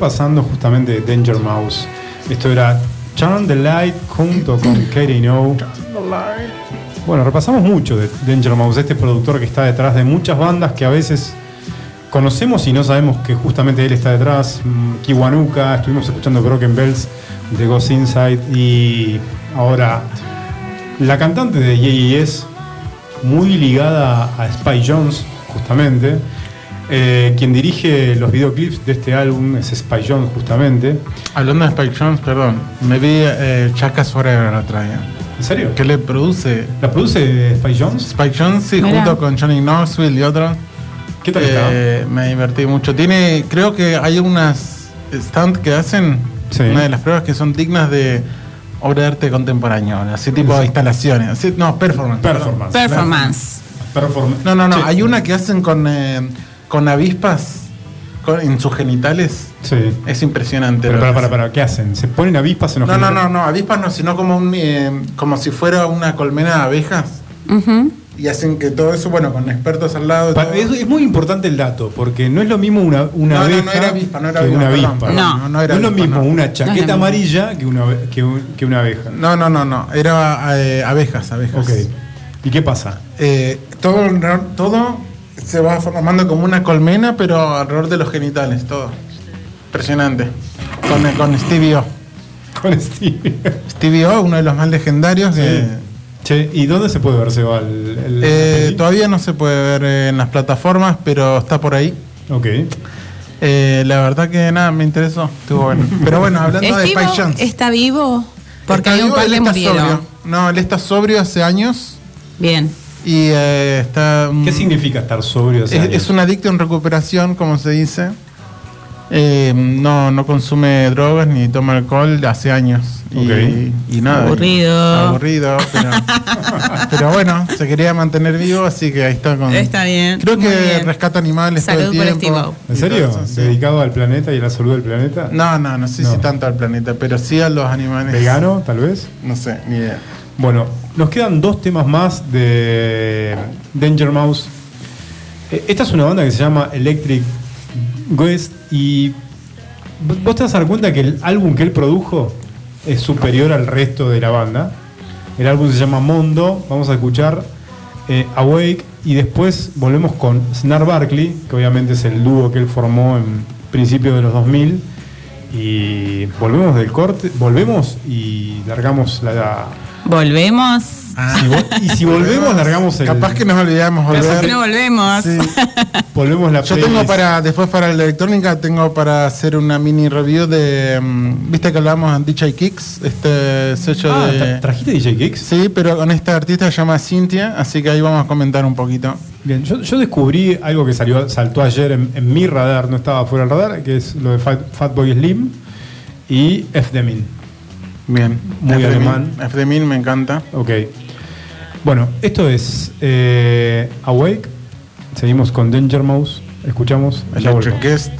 Pasando, repasando justamente Danger Mouse. Esto era Turn the Light junto con Katie No. Bueno, repasamos mucho de Danger Mouse, este productor que está detrás de muchas bandas que a veces conocemos y no sabemos que justamente él está detrás. Mm, Kiwanuka, estuvimos escuchando Broken Bells de Ghost Inside y ahora la cantante de Yes, muy ligada a Spy Jones, justamente. Eh, quien dirige los videoclips de este álbum es Spy Jones, justamente. Hablando de Spike Jones, perdón, me vi eh, Chacas Forever la otra día. ¿En serio? ¿Qué le produce? ¿La produce Spike Jones? Spike Jones, sí, Mirá. junto con Johnny Knoxville y otros. ¿Qué tal Eh, Me divertí mucho. Tiene, creo que hay unas stand que hacen, una de las pruebas que son dignas de obra de arte contemporáneo, así tipo de instalaciones. así- no, performance. Performance. Performance. Performance. No, no, no. Hay una que hacen con, eh, con avispas con- en sus genitales. Sí. Es impresionante. Pero para, para, para, ¿qué hacen? ¿Se ponen avispas en los No, no, no, genitales? no, avispas no, sino como un, eh, como si fuera una colmena de abejas. Y hacen que todo eso, bueno, con expertos al lado. Pa- Es, es muy importante el dato, porque no es lo mismo una, una No, no, no abeja era avispa, no era avispa, una avispa. perdón, no, no era es lo avispa, mismo no. una No es chaqueta lo mismo. amarilla que una, que, un- que una abeja. No, no, no, no. Era eh, abejas, abejas. Ok. ¿Y qué pasa? Eh, todo, todo se va formando como una colmena, pero alrededor de los genitales, todo. Impresionante. Con, con Stevie O. Con Stevie. Stevie O, uno de los más legendarios. que- Che, ¿y dónde se puede ver, Seba? El, el- Eh, todavía no se puede ver en las plataformas, pero está por ahí. Ok. Eh, la verdad que nada, me interesó. Estuvo bueno. Pero bueno, hablando de ¿Steve Spy Jones. está vivo? Porque Está hay un vivo, par él de está murieron. sobrio. No, él está sobrio hace años. Bien. Y eh, está. ¿Qué significa estar sobrio? Es, es un adicto en recuperación, como se dice. Eh, no, no consume drogas ni toma alcohol hace años. Y, nada. Aburrido. Aburrido, pero, pero bueno, se quería mantener vivo, así que ahí está con. Está bien. Creo que bien. rescata animales Salud todo el tiempo. ¿En serio? eso, sí. ¿Dedicado al planeta y a la salud del planeta? No, no, no sé No. si tanto al planeta, pero sí a los animales. ¿Vegano, tal vez? No sé, ni idea. Bueno, nos quedan dos temas más de Danger Mouse. Eh, Esta es una banda que se llama Electric West y vos te vas a dar cuenta que el álbum que él produjo es superior al resto de la banda. El álbum se llama Mondo, vamos a escuchar eh, Awake y después volvemos con Snar Barkley, que obviamente es el dúo que él formó en principios de los 2000 y volvemos del corte, volvemos y largamos la, Volvemos. Si vo- y si volvemos, largamos el. Capaz que nos olvidamos Capaz volver. que no volvemos. Sí. Volvemos la Yo tengo para, después para la electrónica, tengo para hacer una mini review de. mm, ¿Viste que hablamos de DJ Kicks? Este sello Ah, de. ¿tra- ¿trajiste DJ Kicks? Sí, pero con esta artista que se llama Cynthia, así que ahí vamos a comentar un poquito. Bien, yo, yo descubrí algo que salió, saltó ayer en, en mi radar, no estaba fuera del radar, que es lo de Fat, Fatboy Slim y F. Demin. Bien. Muy de alemán. Me encanta. Ok. Bueno, esto es eh, Awake. Seguimos con Danger Mouse. Escuchamos. Electric. Guest.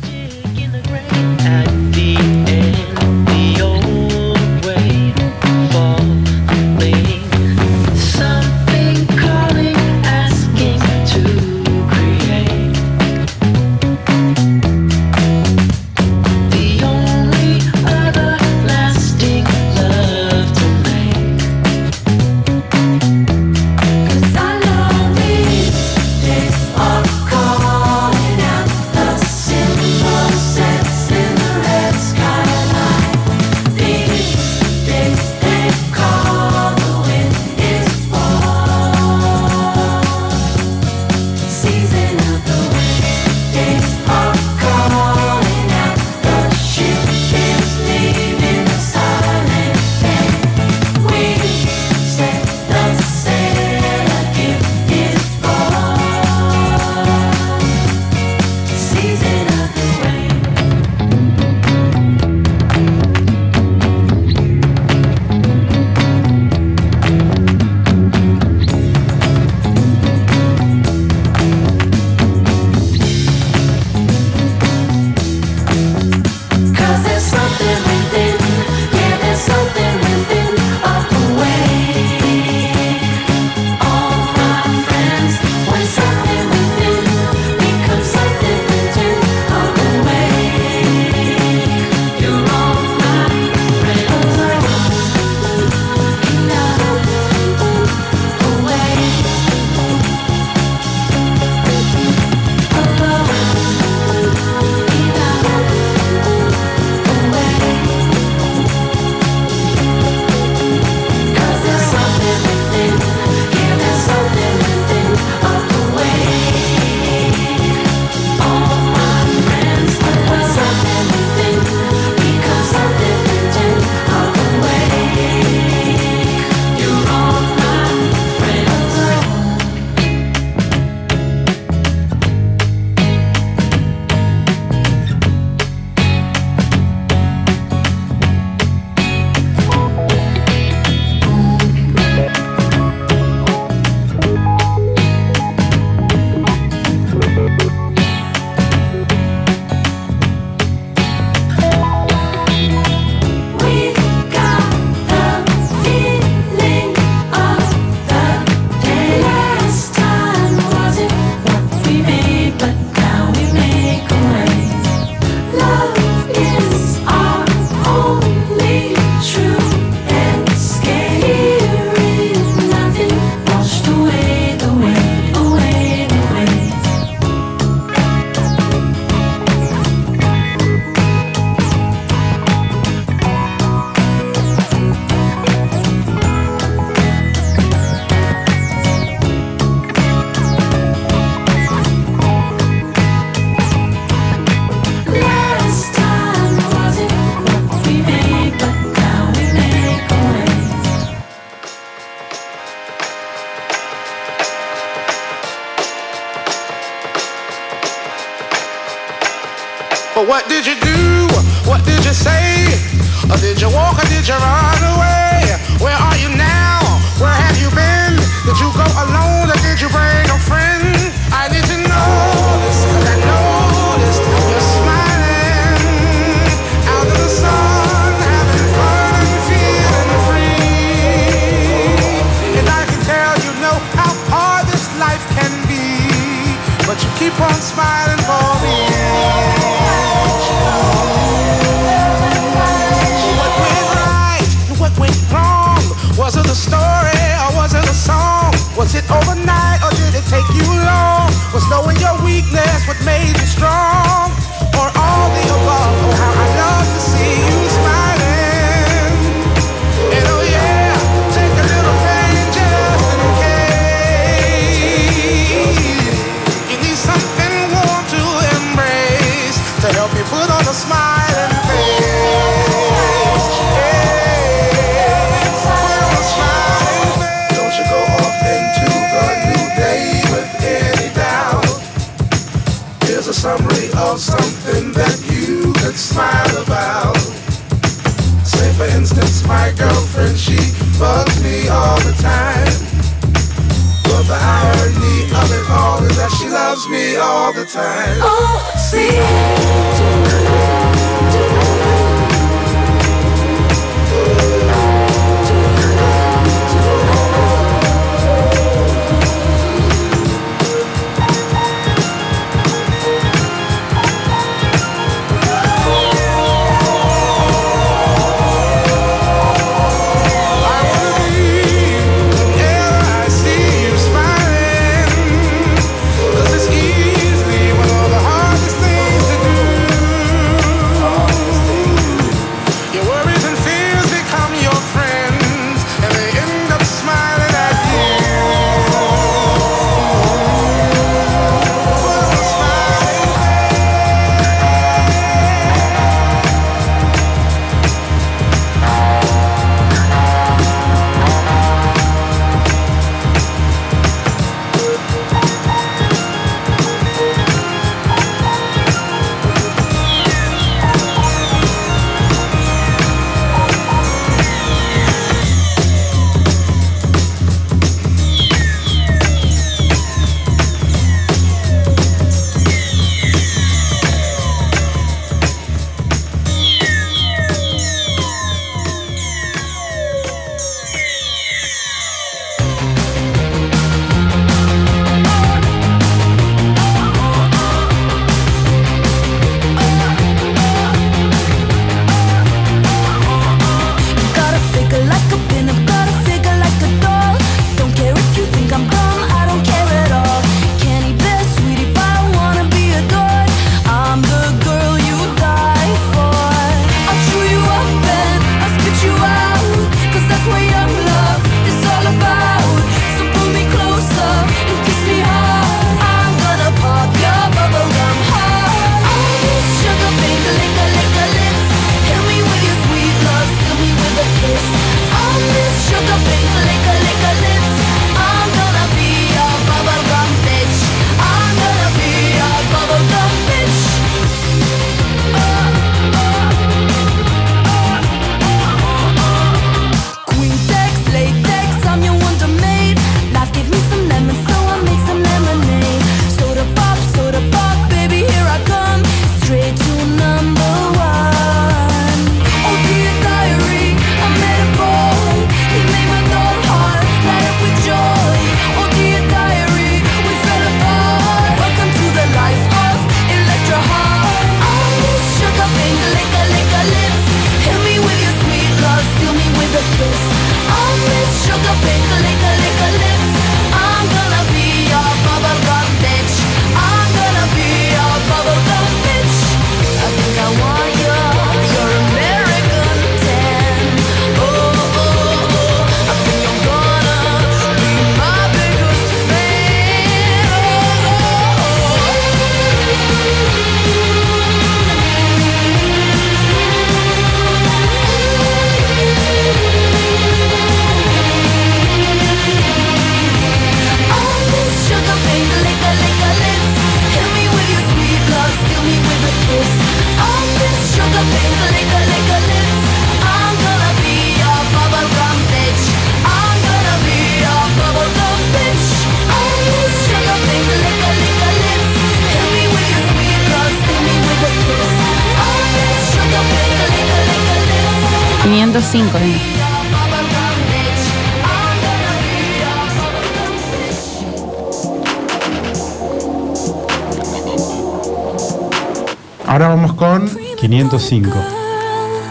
esos cinco.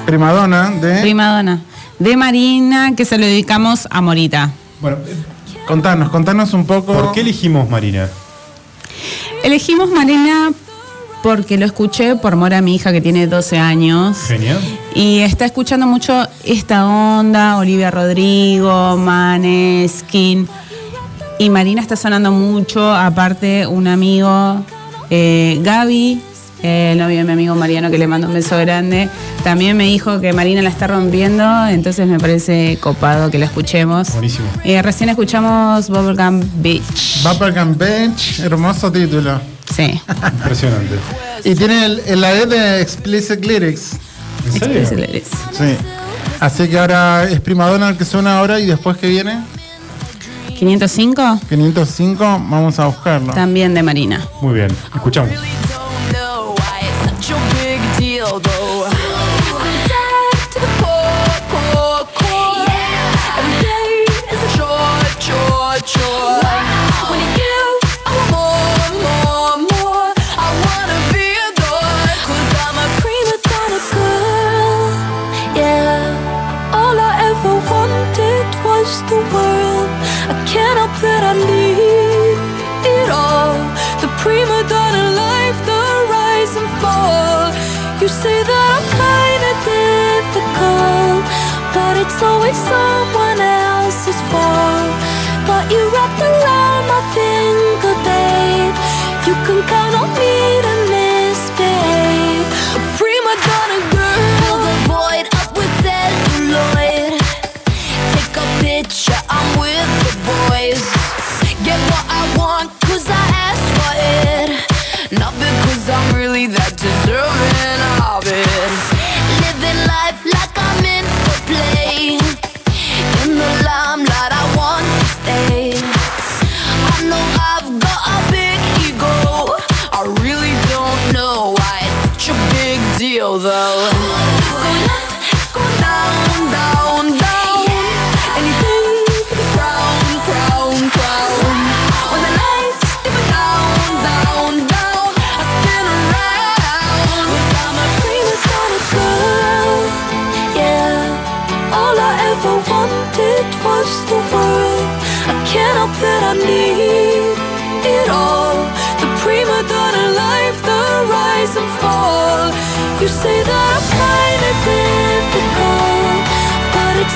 Primadona de. Primadona. De Marina, que se lo dedicamos a Morita. Bueno, eh, contanos, contanos un poco. ¿Por qué elegimos Marina? Elegimos Marina porque lo escuché por Mora, mi hija que tiene 12 años. Genial. Y está escuchando mucho esta onda, Olivia Rodrigo, Maneskin. Y Marina está sonando mucho, aparte un amigo, eh, Gaby, eh, el novio de mi amigo Mariano, que le mando un beso grande, también me dijo que Marina la está rompiendo, entonces me parece copado que la escuchemos. Buenísimo. Eh, recién escuchamos Bubblegum Beach. Bubblegum Beach, hermoso título. Sí. Impresionante. y tiene el, la de Explicit Lyrics. Explicit Lyrics. Sí. Así que ahora es Primadonna el que suena ahora y después que viene. 505. 505, vamos a buscarlo. También de Marina. Muy bien, escuchamos. You say that I'm kinda difficult, but it's always someone else's fault. Got you wrapped around my finger, babe. You can count on me tonight.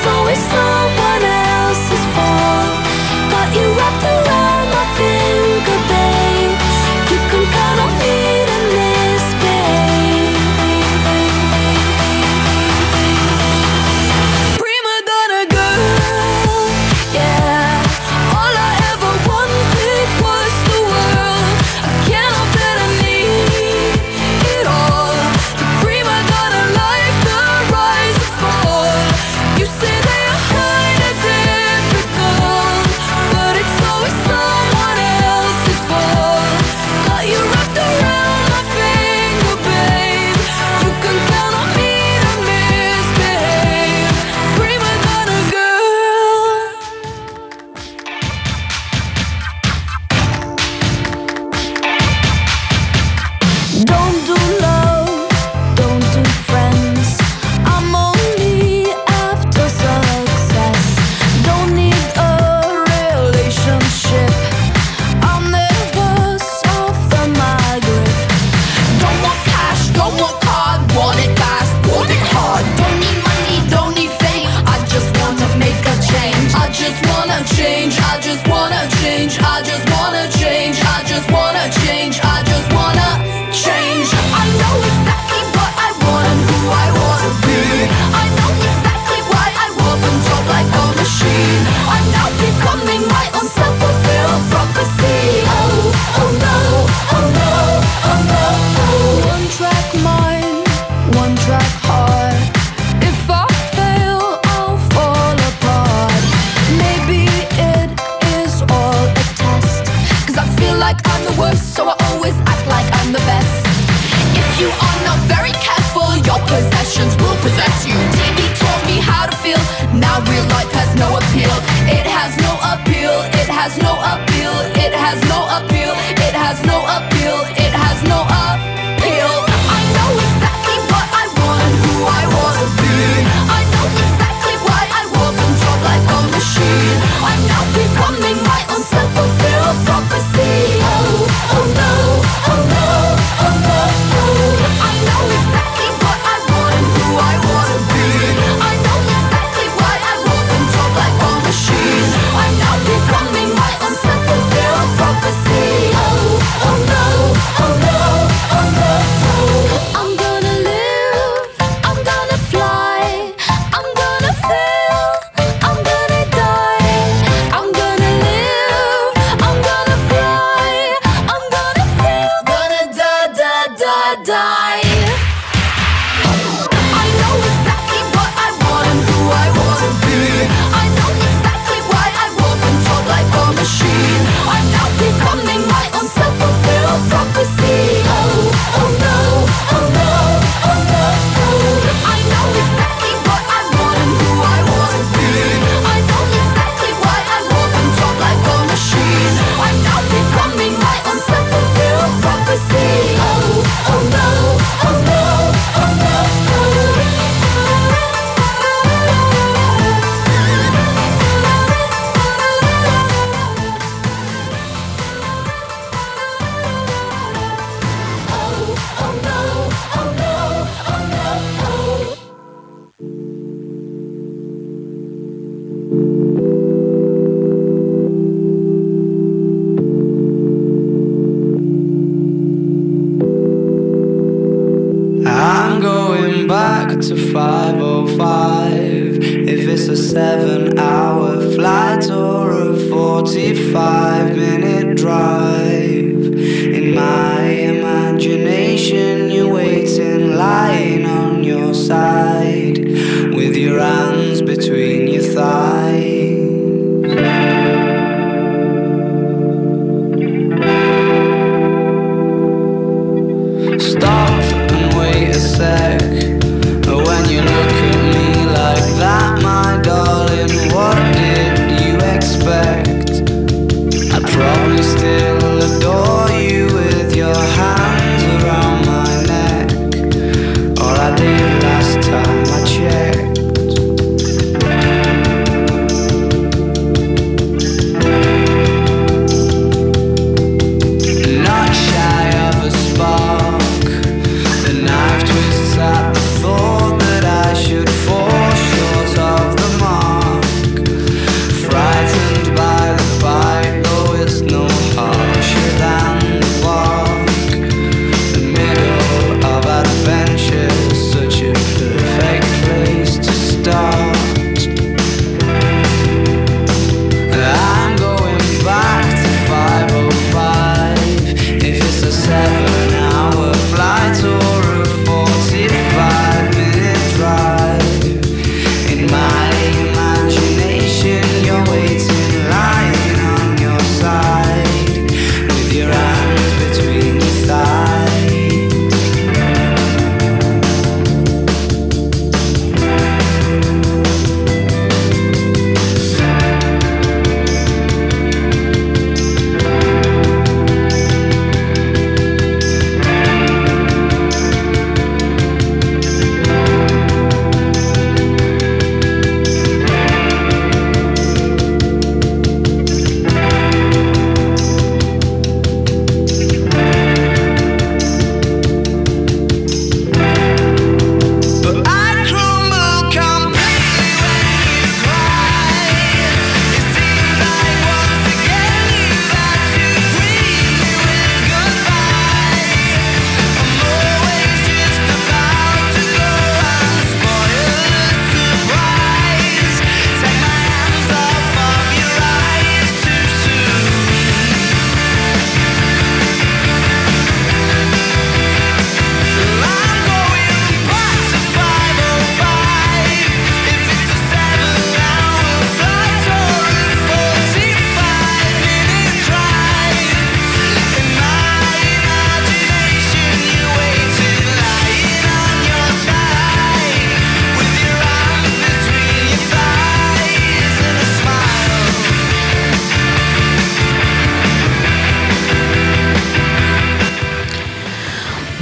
always so.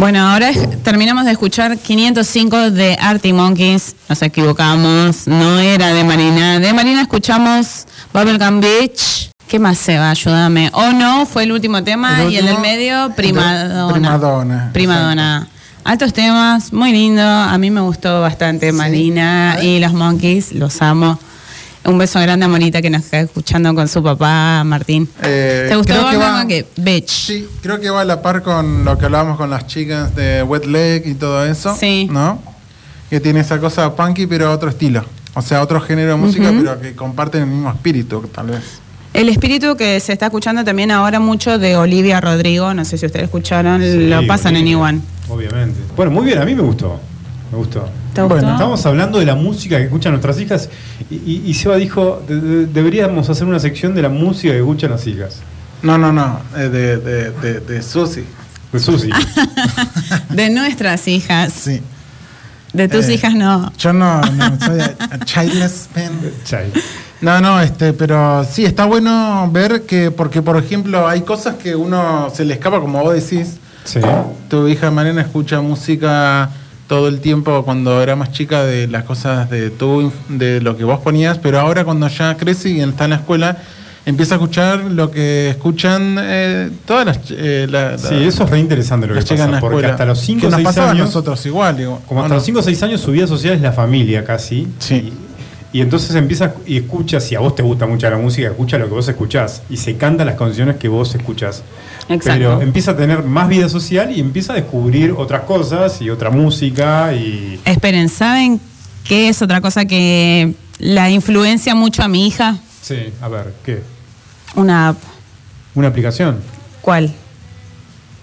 Bueno, ahora es- terminamos de escuchar 505 de Arctic Monkeys. Nos equivocamos, no era de Marina. De Marina escuchamos Bubblegum Beach. ¿Qué más se va? Ayúdame. O no, fue el último tema El y el del último, medio, Primadonna. Primadonna. Primadonna. Altos temas, muy lindo. A mí me gustó bastante Marina y los Monkeys, los amo. Un beso grande a Monita que nos está escuchando con su papá, Martín. Eh, ¿Te gustó creo que va- Beach? Bitch. Sí, creo que va a la par con lo que hablábamos con las chicas de Wet Leg y todo eso. Sí. ¿No? Que tiene esa cosa punky, pero a otro estilo. O sea, otro género de música, pero que comparten el mismo espíritu, tal vez. El espíritu que se está escuchando también ahora mucho de Olivia Rodrigo, no sé si ustedes escucharon, Sí, lo pasan en Iwan. Obviamente. Bueno, muy bien, a mí me gustó. Me gustó. ¿Te gustó? Bueno, estamos hablando de la música que escuchan nuestras hijas y, y- y Seba dijo, de- de- deberíamos hacer una sección de la música que escuchan las hijas. No, no, no, eh, de, de, de, de Susi. De Susi. De nuestras hijas. Sí. De tus Eh, hijas no. Yo no, no soy a, a childless man. No, no, este, pero sí, está bueno ver que, porque por ejemplo, hay cosas que uno se le escapa, como vos decís. Sí. Tu hija Mariana escucha música todo el tiempo cuando era más chica de las cosas de inf- de lo que vos ponías, pero ahora cuando ya crece y está en la escuela, empieza a escuchar lo que escuchan eh, todas las, eh, la- la- Sí, eso es re interesante lo que chicas en pasa, la porque hasta los 5 que o nos 6 pasaba a años... nosotros igual, digo. Como ¿o hasta no? los 5 o 6 años su vida social es la familia casi. Sí. Y, y entonces empieza y escucha, si a vos te gusta mucho la música, escucha lo que vos escuchás. Y se canta las canciones que vos escuchás. Exacto. Pero empieza a tener más vida social y empieza a descubrir otras cosas y otra música y... Esperen, ¿saben qué es otra cosa que la influencia mucho a mi hija? Sí, a ver, ¿qué? Una app. ¿Una aplicación? ¿Cuál?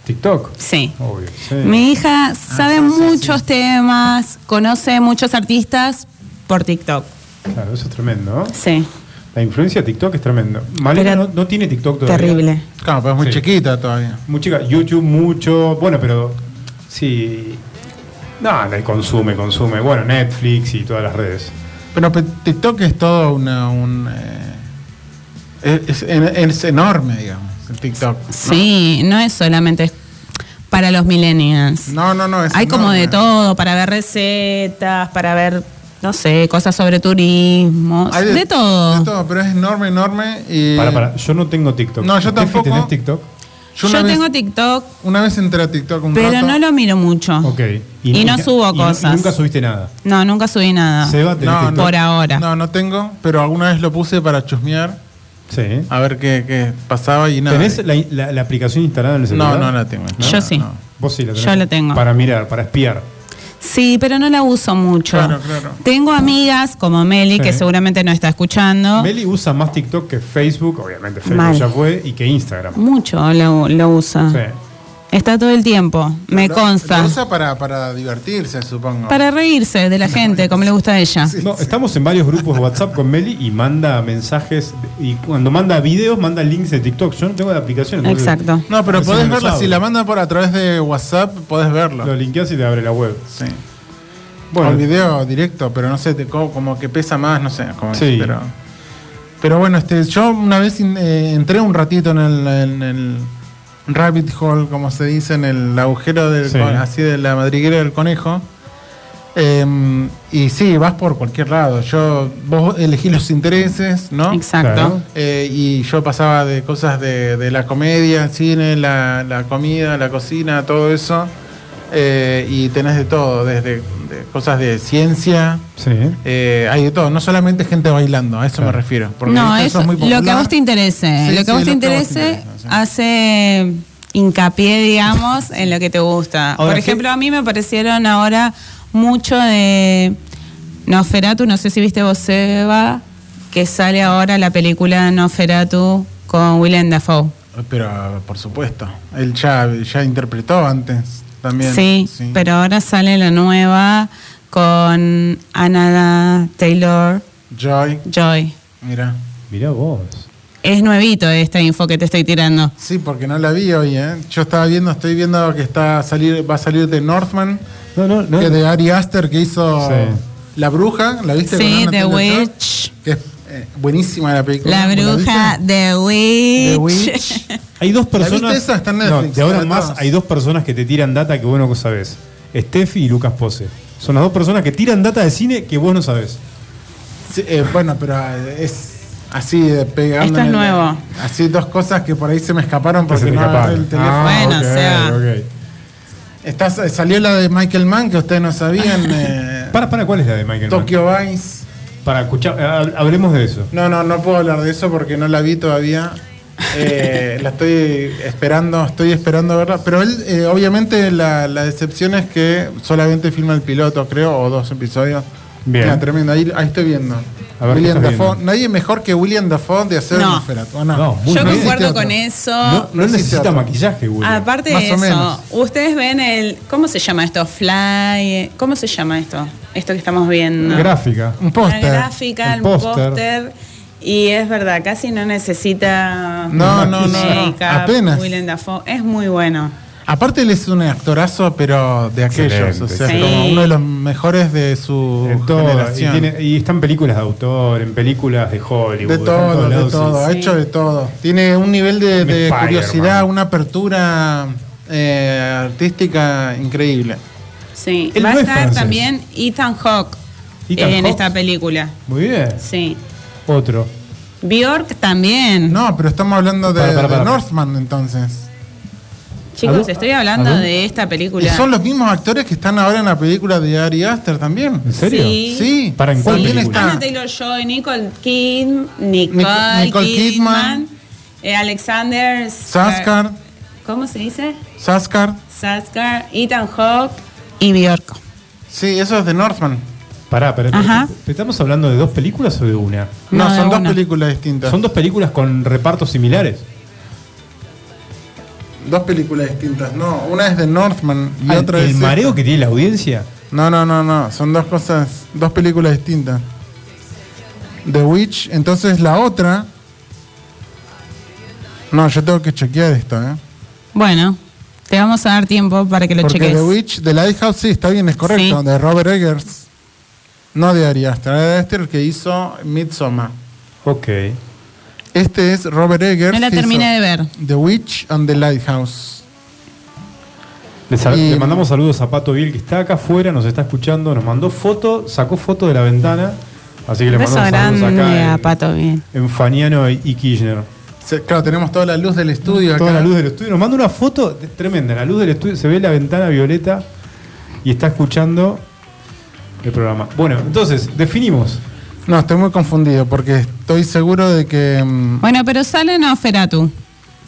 ¿TikTok? Sí. Obvio. sí. Mi hija sabe muchos temas, conoce muchos artistas por TikTok. Claro, eso es tremendo. ¿no? Sí. La influencia de TikTok es tremendo. Malena no, no tiene TikTok todavía. Terrible. Claro, pero es muy Sí. chiquita todavía. Muy chica. YouTube mucho. Bueno, pero sí. No, la consume, consume. Bueno, Netflix y todas las redes. Pero pe- TikTok es todo una, un... eh, es, es- es enorme, digamos, el TikTok. ¿no? Sí, no es solamente para los millennials. No, no, no. Es Hay como de todo, para ver recetas, para ver, no sé, cosas sobre turismo, Hay de, todo. De todo, pero es enorme, enorme. Y Para, para. Yo no tengo TikTok. No, yo ¿Tefi, tampoco. ¿Tenés TikTok? Yo, vez- tengo TikTok, Una vez entré a TikTok un pero rato. no lo miro mucho. Ok. Y no subo y cosas. Y nunca subiste nada. No, nunca subí nada. Seba, ¿tenés No, TikTok? Por ahora. No, no tengo, pero alguna vez lo puse para chusmear, Sí. a ver qué, qué pasaba y nada. ¿Tenés la, la- la aplicación instalada en el No, celular? no la tengo. ¿No? Yo sí. No. Vos sí la tenés. Yo la tengo. Para mirar, para espiar. Sí, pero no la uso mucho. Claro, claro. Tengo amigas como Meli, Sí. que seguramente no está escuchando. Meli usa más TikTok que Facebook, obviamente Facebook Mal. ya fue, y que Instagram. Mucho lo, lo usa. Sí. Está todo el tiempo, me Lo- consta. Lo usa para, para divertirse, supongo. Para reírse de la gente, como le gusta a ella. No, estamos en varios grupos de WhatsApp con Meli y manda mensajes y cuando manda videos manda links de TikTok. Yo no tengo la aplicación. entonces- Exacto. No, pero Recién podés verla, si la manda por a través de WhatsApp, podés verlo. Lo linkeas y te abre la web. Sí. Bueno. O el video directo, pero no sé, te, co- como que pesa más, no sé. Como Sí. pero, pero bueno, este, yo una vez in- eh, entré un ratito en el, en el rabbit hole, como se dice, en el agujero del, Sí. con- así de la madriguera del conejo. Eh, y sí, vas por cualquier lado. Yo, vos elegís los intereses, ¿no? Exacto. Eh, y yo pasaba de cosas de, de la comedia, el cine, la, la comida, la cocina, todo eso. Eh, y tenés de todo, desde de cosas de ciencia, Sí. eh, hay de todo, no solamente gente bailando, a eso Claro. me refiero. porque No, eso, muy lo que a popular. vos te interese. Sí, lo que a sí, vos te lo que a vos te interese hace hincapié, digamos, en lo que te gusta. Ahora, Por ¿qué- ejemplo, a mí me parecieron ahora mucho de Nosferatu, no sé si viste vos, Seba, que sale ahora la película Nosferatu con Willem Dafoe. Pero por supuesto, él ya, ya interpretó antes también. Sí, pero ahora sale la nueva con Anna Taylor Joy, Joy. mira. Mirá vos. Es nuevito esta info que te estoy tirando. Sí, porque no la vi hoy, ¿eh? Yo estaba viendo, estoy viendo que está a salir, va a salir de Northman, No, no, no. que de Ari Aster que hizo Sí. La Bruja, ¿la viste? Sí, The? Witch. Que es eh, buenísima la película. La ¿La bruja? The Witch. The Witch. Hay dos ¿La personas. viste esa? Está en No, Netflix, de ahora está más hay dos personas que te tiran data que vos no sabés. Steffi y Lucas Pose. Son las dos personas que tiran data de cine que vos no sabés. Sí, eh, bueno, pero eh, es así de pegando. Esto es en el- nuevo. Así dos cosas que por ahí se me escaparon Que se porque te no escaparon. el teléfono. Ah, Bueno, o sea. Está- salió la de Michael Mann que ustedes no sabían. eh, Para, para, ¿cuál es la de Michael Mann? Tokyo Vice. Para escuchar, eh, hab- hablemos de eso. No, no, no puedo hablar de eso porque no la vi todavía. Eh, la estoy esperando, estoy esperando verla. Pero él, eh, obviamente, la, la decepción es que solamente filma el piloto, creo, o dos episodios. Bien. Mira, tremendo. Ahí, ahí estoy viendo. A ver, ¿qué William Dafoe. viendo? Nadie mejor que William Dafoe de hacer No. ¿o no? No, muy Yo concuerdo con eso. No, no necesita otro. maquillaje, William. Aparte Más de eso, ustedes ven el. ¿Cómo se llama esto? Fly. ¿Cómo se llama esto? Esto que estamos viendo. Gráfica. Un La póster. gráfica, El el póster. Y es verdad, casi no necesita. No, no, no, apenas. Willem Dafoe. Es muy bueno. Aparte él es un actorazo, pero de aquellos. Excelente, o sea, sí. como uno de los mejores de su todo, y, generación. tiene- y está en películas de autor, en películas de Hollywood. De todo, de todo, ha sí. hecho de todo. Tiene un nivel de, curiosidad, una apertura eh, artística increíble. Sí. Él Va no a es estar francés. también Ethan Hawke Ethan en Hawke. esta película. Muy bien. Sí. Otro. Bjork también. No, pero estamos hablando de, Para, para, para. de Northman entonces. Chicos, ¿Aló? estoy hablando ¿Aló? de esta Y película. son los mismos actores que están ahora en la película de Ari Aster también. ¿En serio? Sí. Sí. ¿Para en cuál película? está- Anna Taylor Joy, Nicole Kid, Nicole, Nic- Nicole Kidman, Kidman. eh, Alexander Skarsgård, ¿Cómo se dice? Skarsgård. Skarsgård, Ethan Hawke y Bjork. Sí, eso es de Northman. Pará, pero Ajá. ¿estamos hablando de dos películas o de una? No, No, de son dos una. películas distintas. Son dos películas con repartos similares. dos películas distintas. No, una es de Northman y Ah, otra ¿El es. mareo esta. que tiene la audiencia? No, no, no, no. Son dos cosas, dos películas distintas. The Witch, entonces la otra. No, yo tengo que chequear esto, ¿eh? Bueno, te vamos a dar tiempo para que lo Porque cheques. The Witch de Lighthouse, sí, está bien, es correcto. Sí. De Robert Eggers. No de Ari Aster. Ari Aster el que hizo Midsommar. Ok. Este es Robert Eggers. No la terminé de ver. The Witch and the Lighthouse. Le, sal- Y- le mandamos saludos a Pato Biel que está acá afuera, nos está escuchando, nos mandó foto, sacó foto de la ventana. Así que le mandamos saludos acá a en, Pato bien. en Faniano y, y Kirchner. Se- claro, tenemos toda la luz del estudio Toda acá. la luz del estudio. Nos manda una foto tremenda. La luz del estudio, se ve la ventana violeta y está escuchando el programa. Bueno, entonces, definimos. No, estoy muy confundido porque estoy seguro de que. mm, Bueno, pero sale Nosferatu.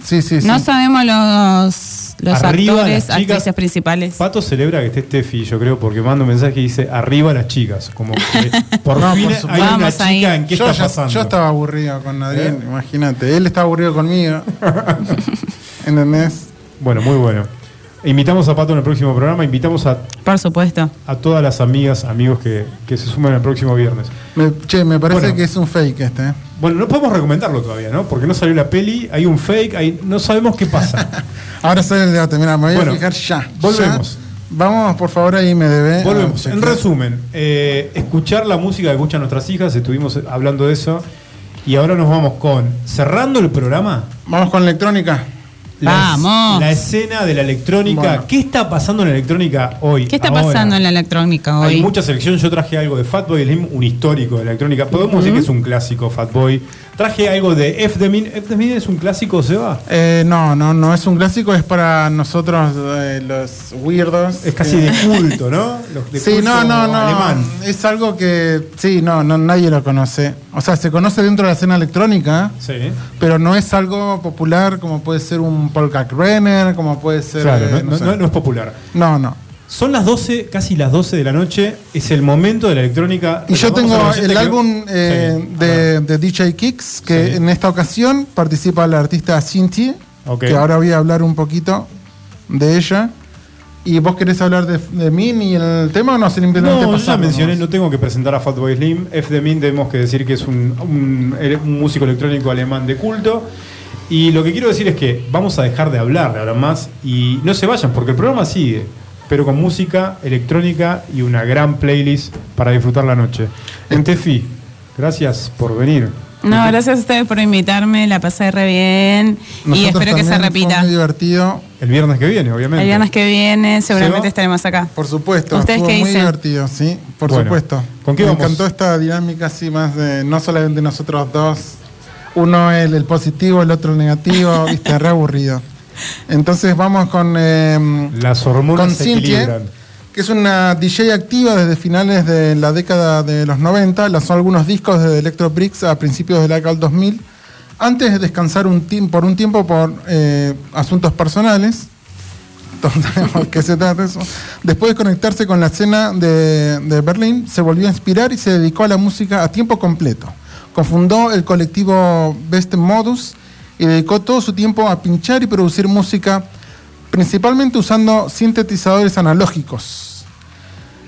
sí, sí, sí. No sabemos los, los Arriba actores, las chicas. actrices principales. Pato celebra que esté Steffi, yo creo, porque manda un mensaje y dice arriba las chicas. Como que por No, fin por hay supuesto. una Vamos chica en qué yo, está ya- pasando. yo estaba aburrido con Adrián, ¿Eh? imagínate. Él estaba aburrido conmigo. ¿Entendés? Bueno, muy bueno. Invitamos a Pato en el próximo programa, invitamos a, Por supuesto. a todas las amigas, amigos que, que se sumen el próximo viernes. Me, che, me parece Bueno. que es un fake este. ¿eh? Bueno, no podemos recomendarlo todavía, ¿no? Porque no salió la peli, hay un fake, hay, no sabemos qué pasa. Ahora sale el debate. Mira, me voy Bueno, a fijar ya. volvemos. Ya. Vamos, por favor, ahí me debe. Volvemos. En resumen, eh, escuchar la música que escuchan nuestras hijas, estuvimos hablando de eso. Y ahora nos vamos con, cerrando el programa, Vamos con electrónica. La, Vamos. la escena de la electrónica. Bueno. ¿Qué está pasando en la electrónica hoy? ¿Qué está ahora? pasando en la electrónica Hay hoy? mucha selección. Yo traje algo de Fatboy Slim, un histórico de la electrónica. Podemos decir que es un clásico, Fatboy. Traje algo de F. The Min. ¿F. The Min es un clásico, Seba? Eh, no, no, no es un clásico, es para nosotros eh, los weirdos. Es casi de culto, ¿no? Los de Sí, culto no, no, no. Alemán. Es algo que, sí, no, no, nadie lo conoce. O sea, se conoce dentro de la escena electrónica, Sí. pero no es algo popular como puede ser un Paul Kalkbrenner, como puede ser. Claro, eh, no, no sé. no- no es popular. no, no. Son las 12, casi las 12 de la noche. Es el momento de la electrónica. Y yo tengo el que- álbum eh, Sí, de, de DJ Kicks, que Sí. en esta ocasión participa la artista Cinti, que ahora voy a hablar un poquito de ella. ¿Y vos querés hablar de, de Min y el tema o no? Simplemente No, yo ya mencioné, no tengo que presentar a Fatboy Slim. F. The Min tenemos que decir que es un, un- un músico electrónico alemán de culto. Y lo que quiero decir es que vamos a dejar de hablar de ahora más y no se vayan porque el programa sigue, pero con música electrónica y una gran playlist para disfrutar la noche. Entefi, gracias por venir. No, gracias a ustedes por invitarme, la pasé re bien y espero que se repita. Fue muy divertido. El viernes que viene, obviamente. El viernes que viene seguramente estaremos acá. Por supuesto, ¿Ustedes estuvo qué muy dicen? divertido, sí, por Bueno, supuesto. ¿con qué Me vamos? encantó esta dinámica así más de no solamente nosotros dos, uno el, el positivo, el otro el negativo, viste, re aburrido. Entonces vamos con eh, Las hormonas con se Cintia, equilibran. que es una DJ activa desde finales de la década de los 90, lanzó algunos discos de Electro Bricks a principios de la década del 2000, antes de descansar un por un tiempo por eh, asuntos personales. Todos sabemos que se trata de eso. Después de conectarse con la escena de, de Berlín, se volvió a inspirar y se dedicó a la música a tiempo completo. Cofundó el colectivo Best Modus y dedicó todo su tiempo a pinchar y producir música, principalmente usando sintetizadores analógicos.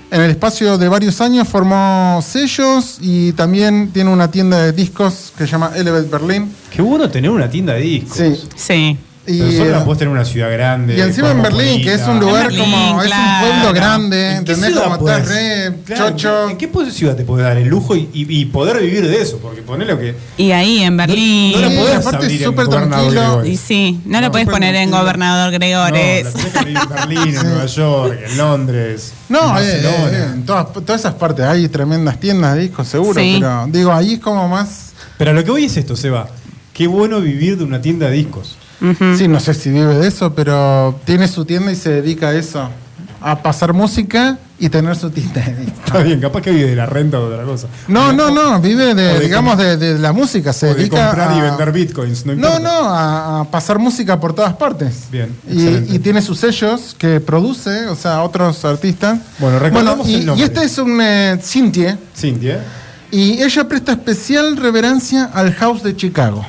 En el espacio de varios años formó sellos y también tiene una tienda de discos que se llama Elevate Berlin. Qué bueno tener una tienda de discos. Sí. Sí. Y, Pero solo la eh, podés tener en una ciudad grande. Y encima en Berlín, que es un lugar En como. Es un pueblo grande, ¿En qué ¿entendés? ciudad Como podés- está re Claro, chocho. ¿En qué ciudad te podés dar el lujo y, y- y poder vivir de eso? Porque ponele que. Y ahí en Berlín. No la Sí, podés aparte es abrir en súper Gobernador tranquilo. Y sí, no, No, lo puedes súper poner en. Gobernador No, Gregores. la tenés que en Berlín, en Nueva York, en Londres. en No, eh, Barcelona. eh, en todas, todas esas partes hay tremendas tiendas de discos, seguro, Sí. pero digo, ahí es como más. Pero a lo que voy es esto, Seba. Qué bueno vivir de una tienda de discos. Sí, no sé si vive de eso, pero tiene su tienda y se dedica a eso. A pasar música y tener su tienda. Está bien, capaz que vive de la renta o de otra cosa. No, no, no, vive de, de digamos, de, de la música, se O de dedica comprar a... y vender bitcoins. No, No, importa. no, a, a pasar música por todas partes. Bien, Y, excelente. y tiene sus sellos que produce, o sea, otros artistas. Bueno, recordamos y, el nombre. y este es un eh, Cintie, Cintia. y ella presta especial reverencia al House de Chicago.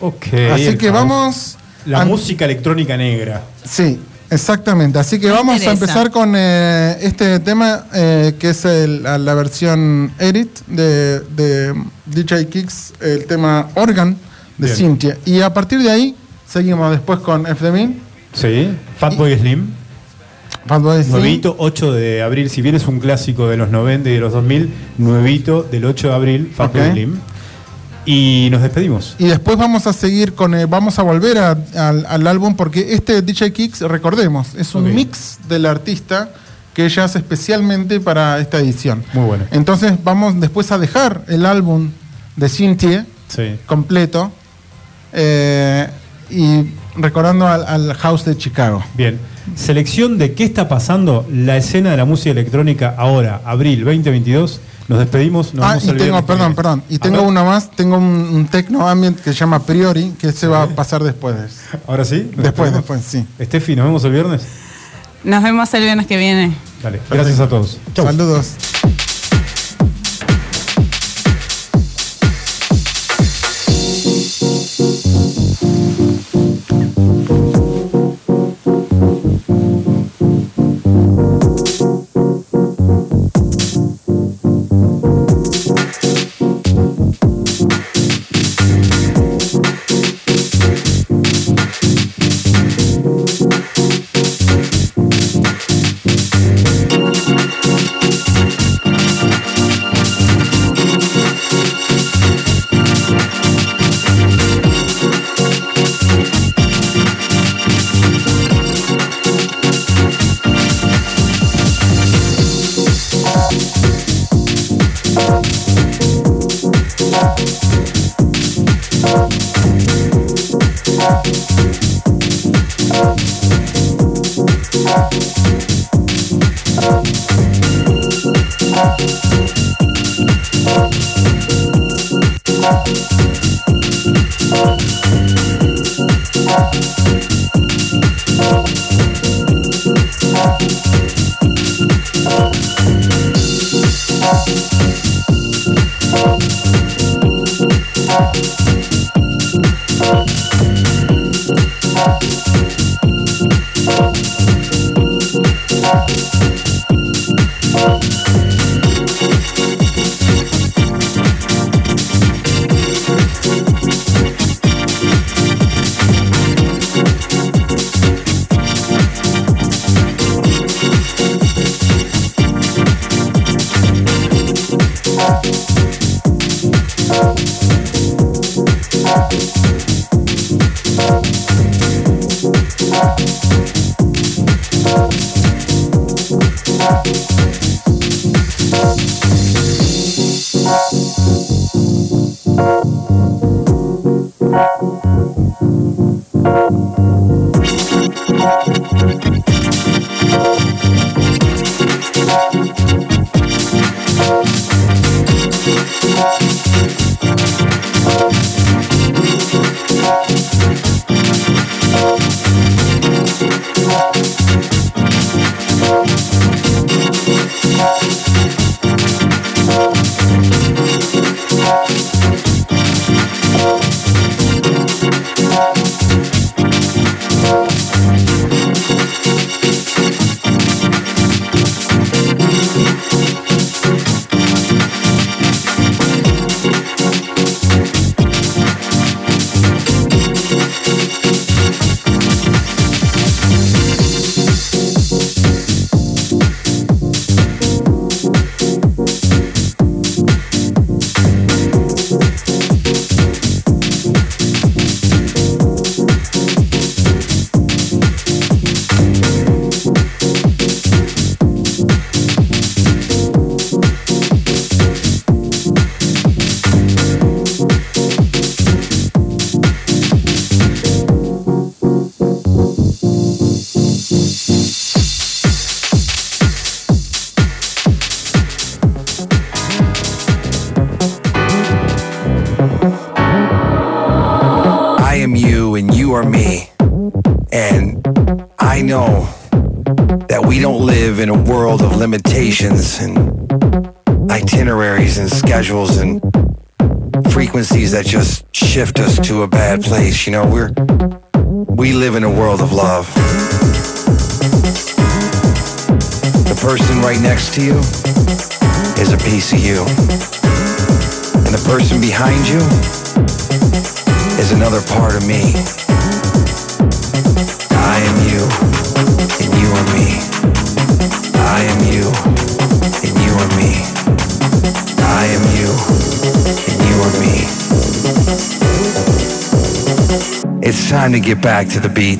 Ok. Así que house. vamos... La música electrónica negra. Sí, exactamente. Así que Me vamos interesa. a empezar con eh, este tema eh, que es el- la, la versión edit de, de DJ Kicks, el tema Organ de Bien. Cynthia. Y a partir de ahí seguimos después con FDM. Sí. Fatboy Slim. Fatboy Slim. Nuevito, 8 de abril. Si bien es un clásico de los 90 y de los 2000, nuevito del 8 de abril, Fatboy Ok. Slim. Y nos despedimos. Y después vamos a seguir con, eh, vamos a volver a- al, al álbum porque este DJ Kicks, recordemos, es un mix del artista que ella hace especialmente para esta edición. Muy bueno. Entonces vamos después a dejar el álbum de Cynthia Sí. completo eh, y recordando al, al House de Chicago. Bien. Selección de qué está pasando la escena de la música electrónica ahora, abril 2022. Nos despedimos. Nos ah, y tengo, perdón, perdón, y tengo ver, una más, tengo un, un techno ambient que se llama Priori, que se va a pasar después. de eso. Ahora sí. ¿Nos Después, después, sí. Estefi, nos vemos el viernes. Nos vemos el viernes que viene. Dale. Gracias a todos. Chau. Saludos. You know, we're we live in a world of love. The person right next to you is a piece of you. And the person behind you is another part of me. Time to get back to the beat.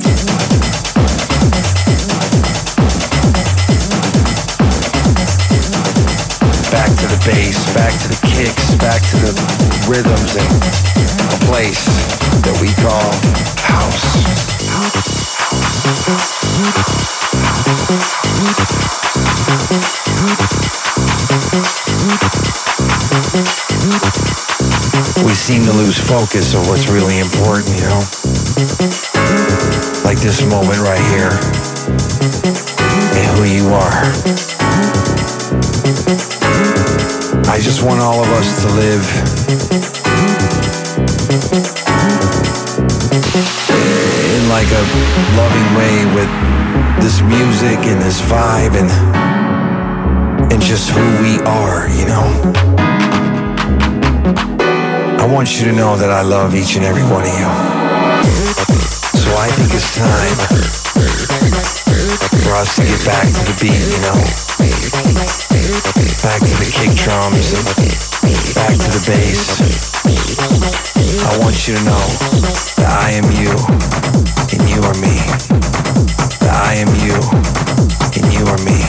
Back to the bass, back to the kicks, back to the rhythms and a place that we call house. We seem to lose focus of what's really important, you know? Like this moment right here. And who you are. I just want all of us to live in like a loving way with this music and this vibe and and just who we are, you know. I want you to know that I love each and every one of you. I think it's time for us to get back to the beat, you know. Back to the kick drums back to the bass. I want you to know that I am you and you are me. That I am you and you are me.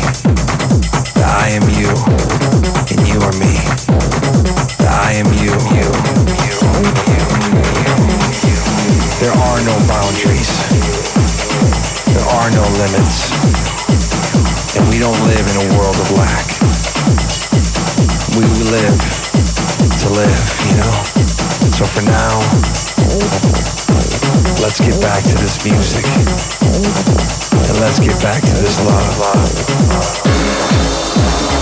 Limits. And we don't live in a world of lack. We live to live, you know? So for now, let's get back to this music. And let's get back to this love, love, love.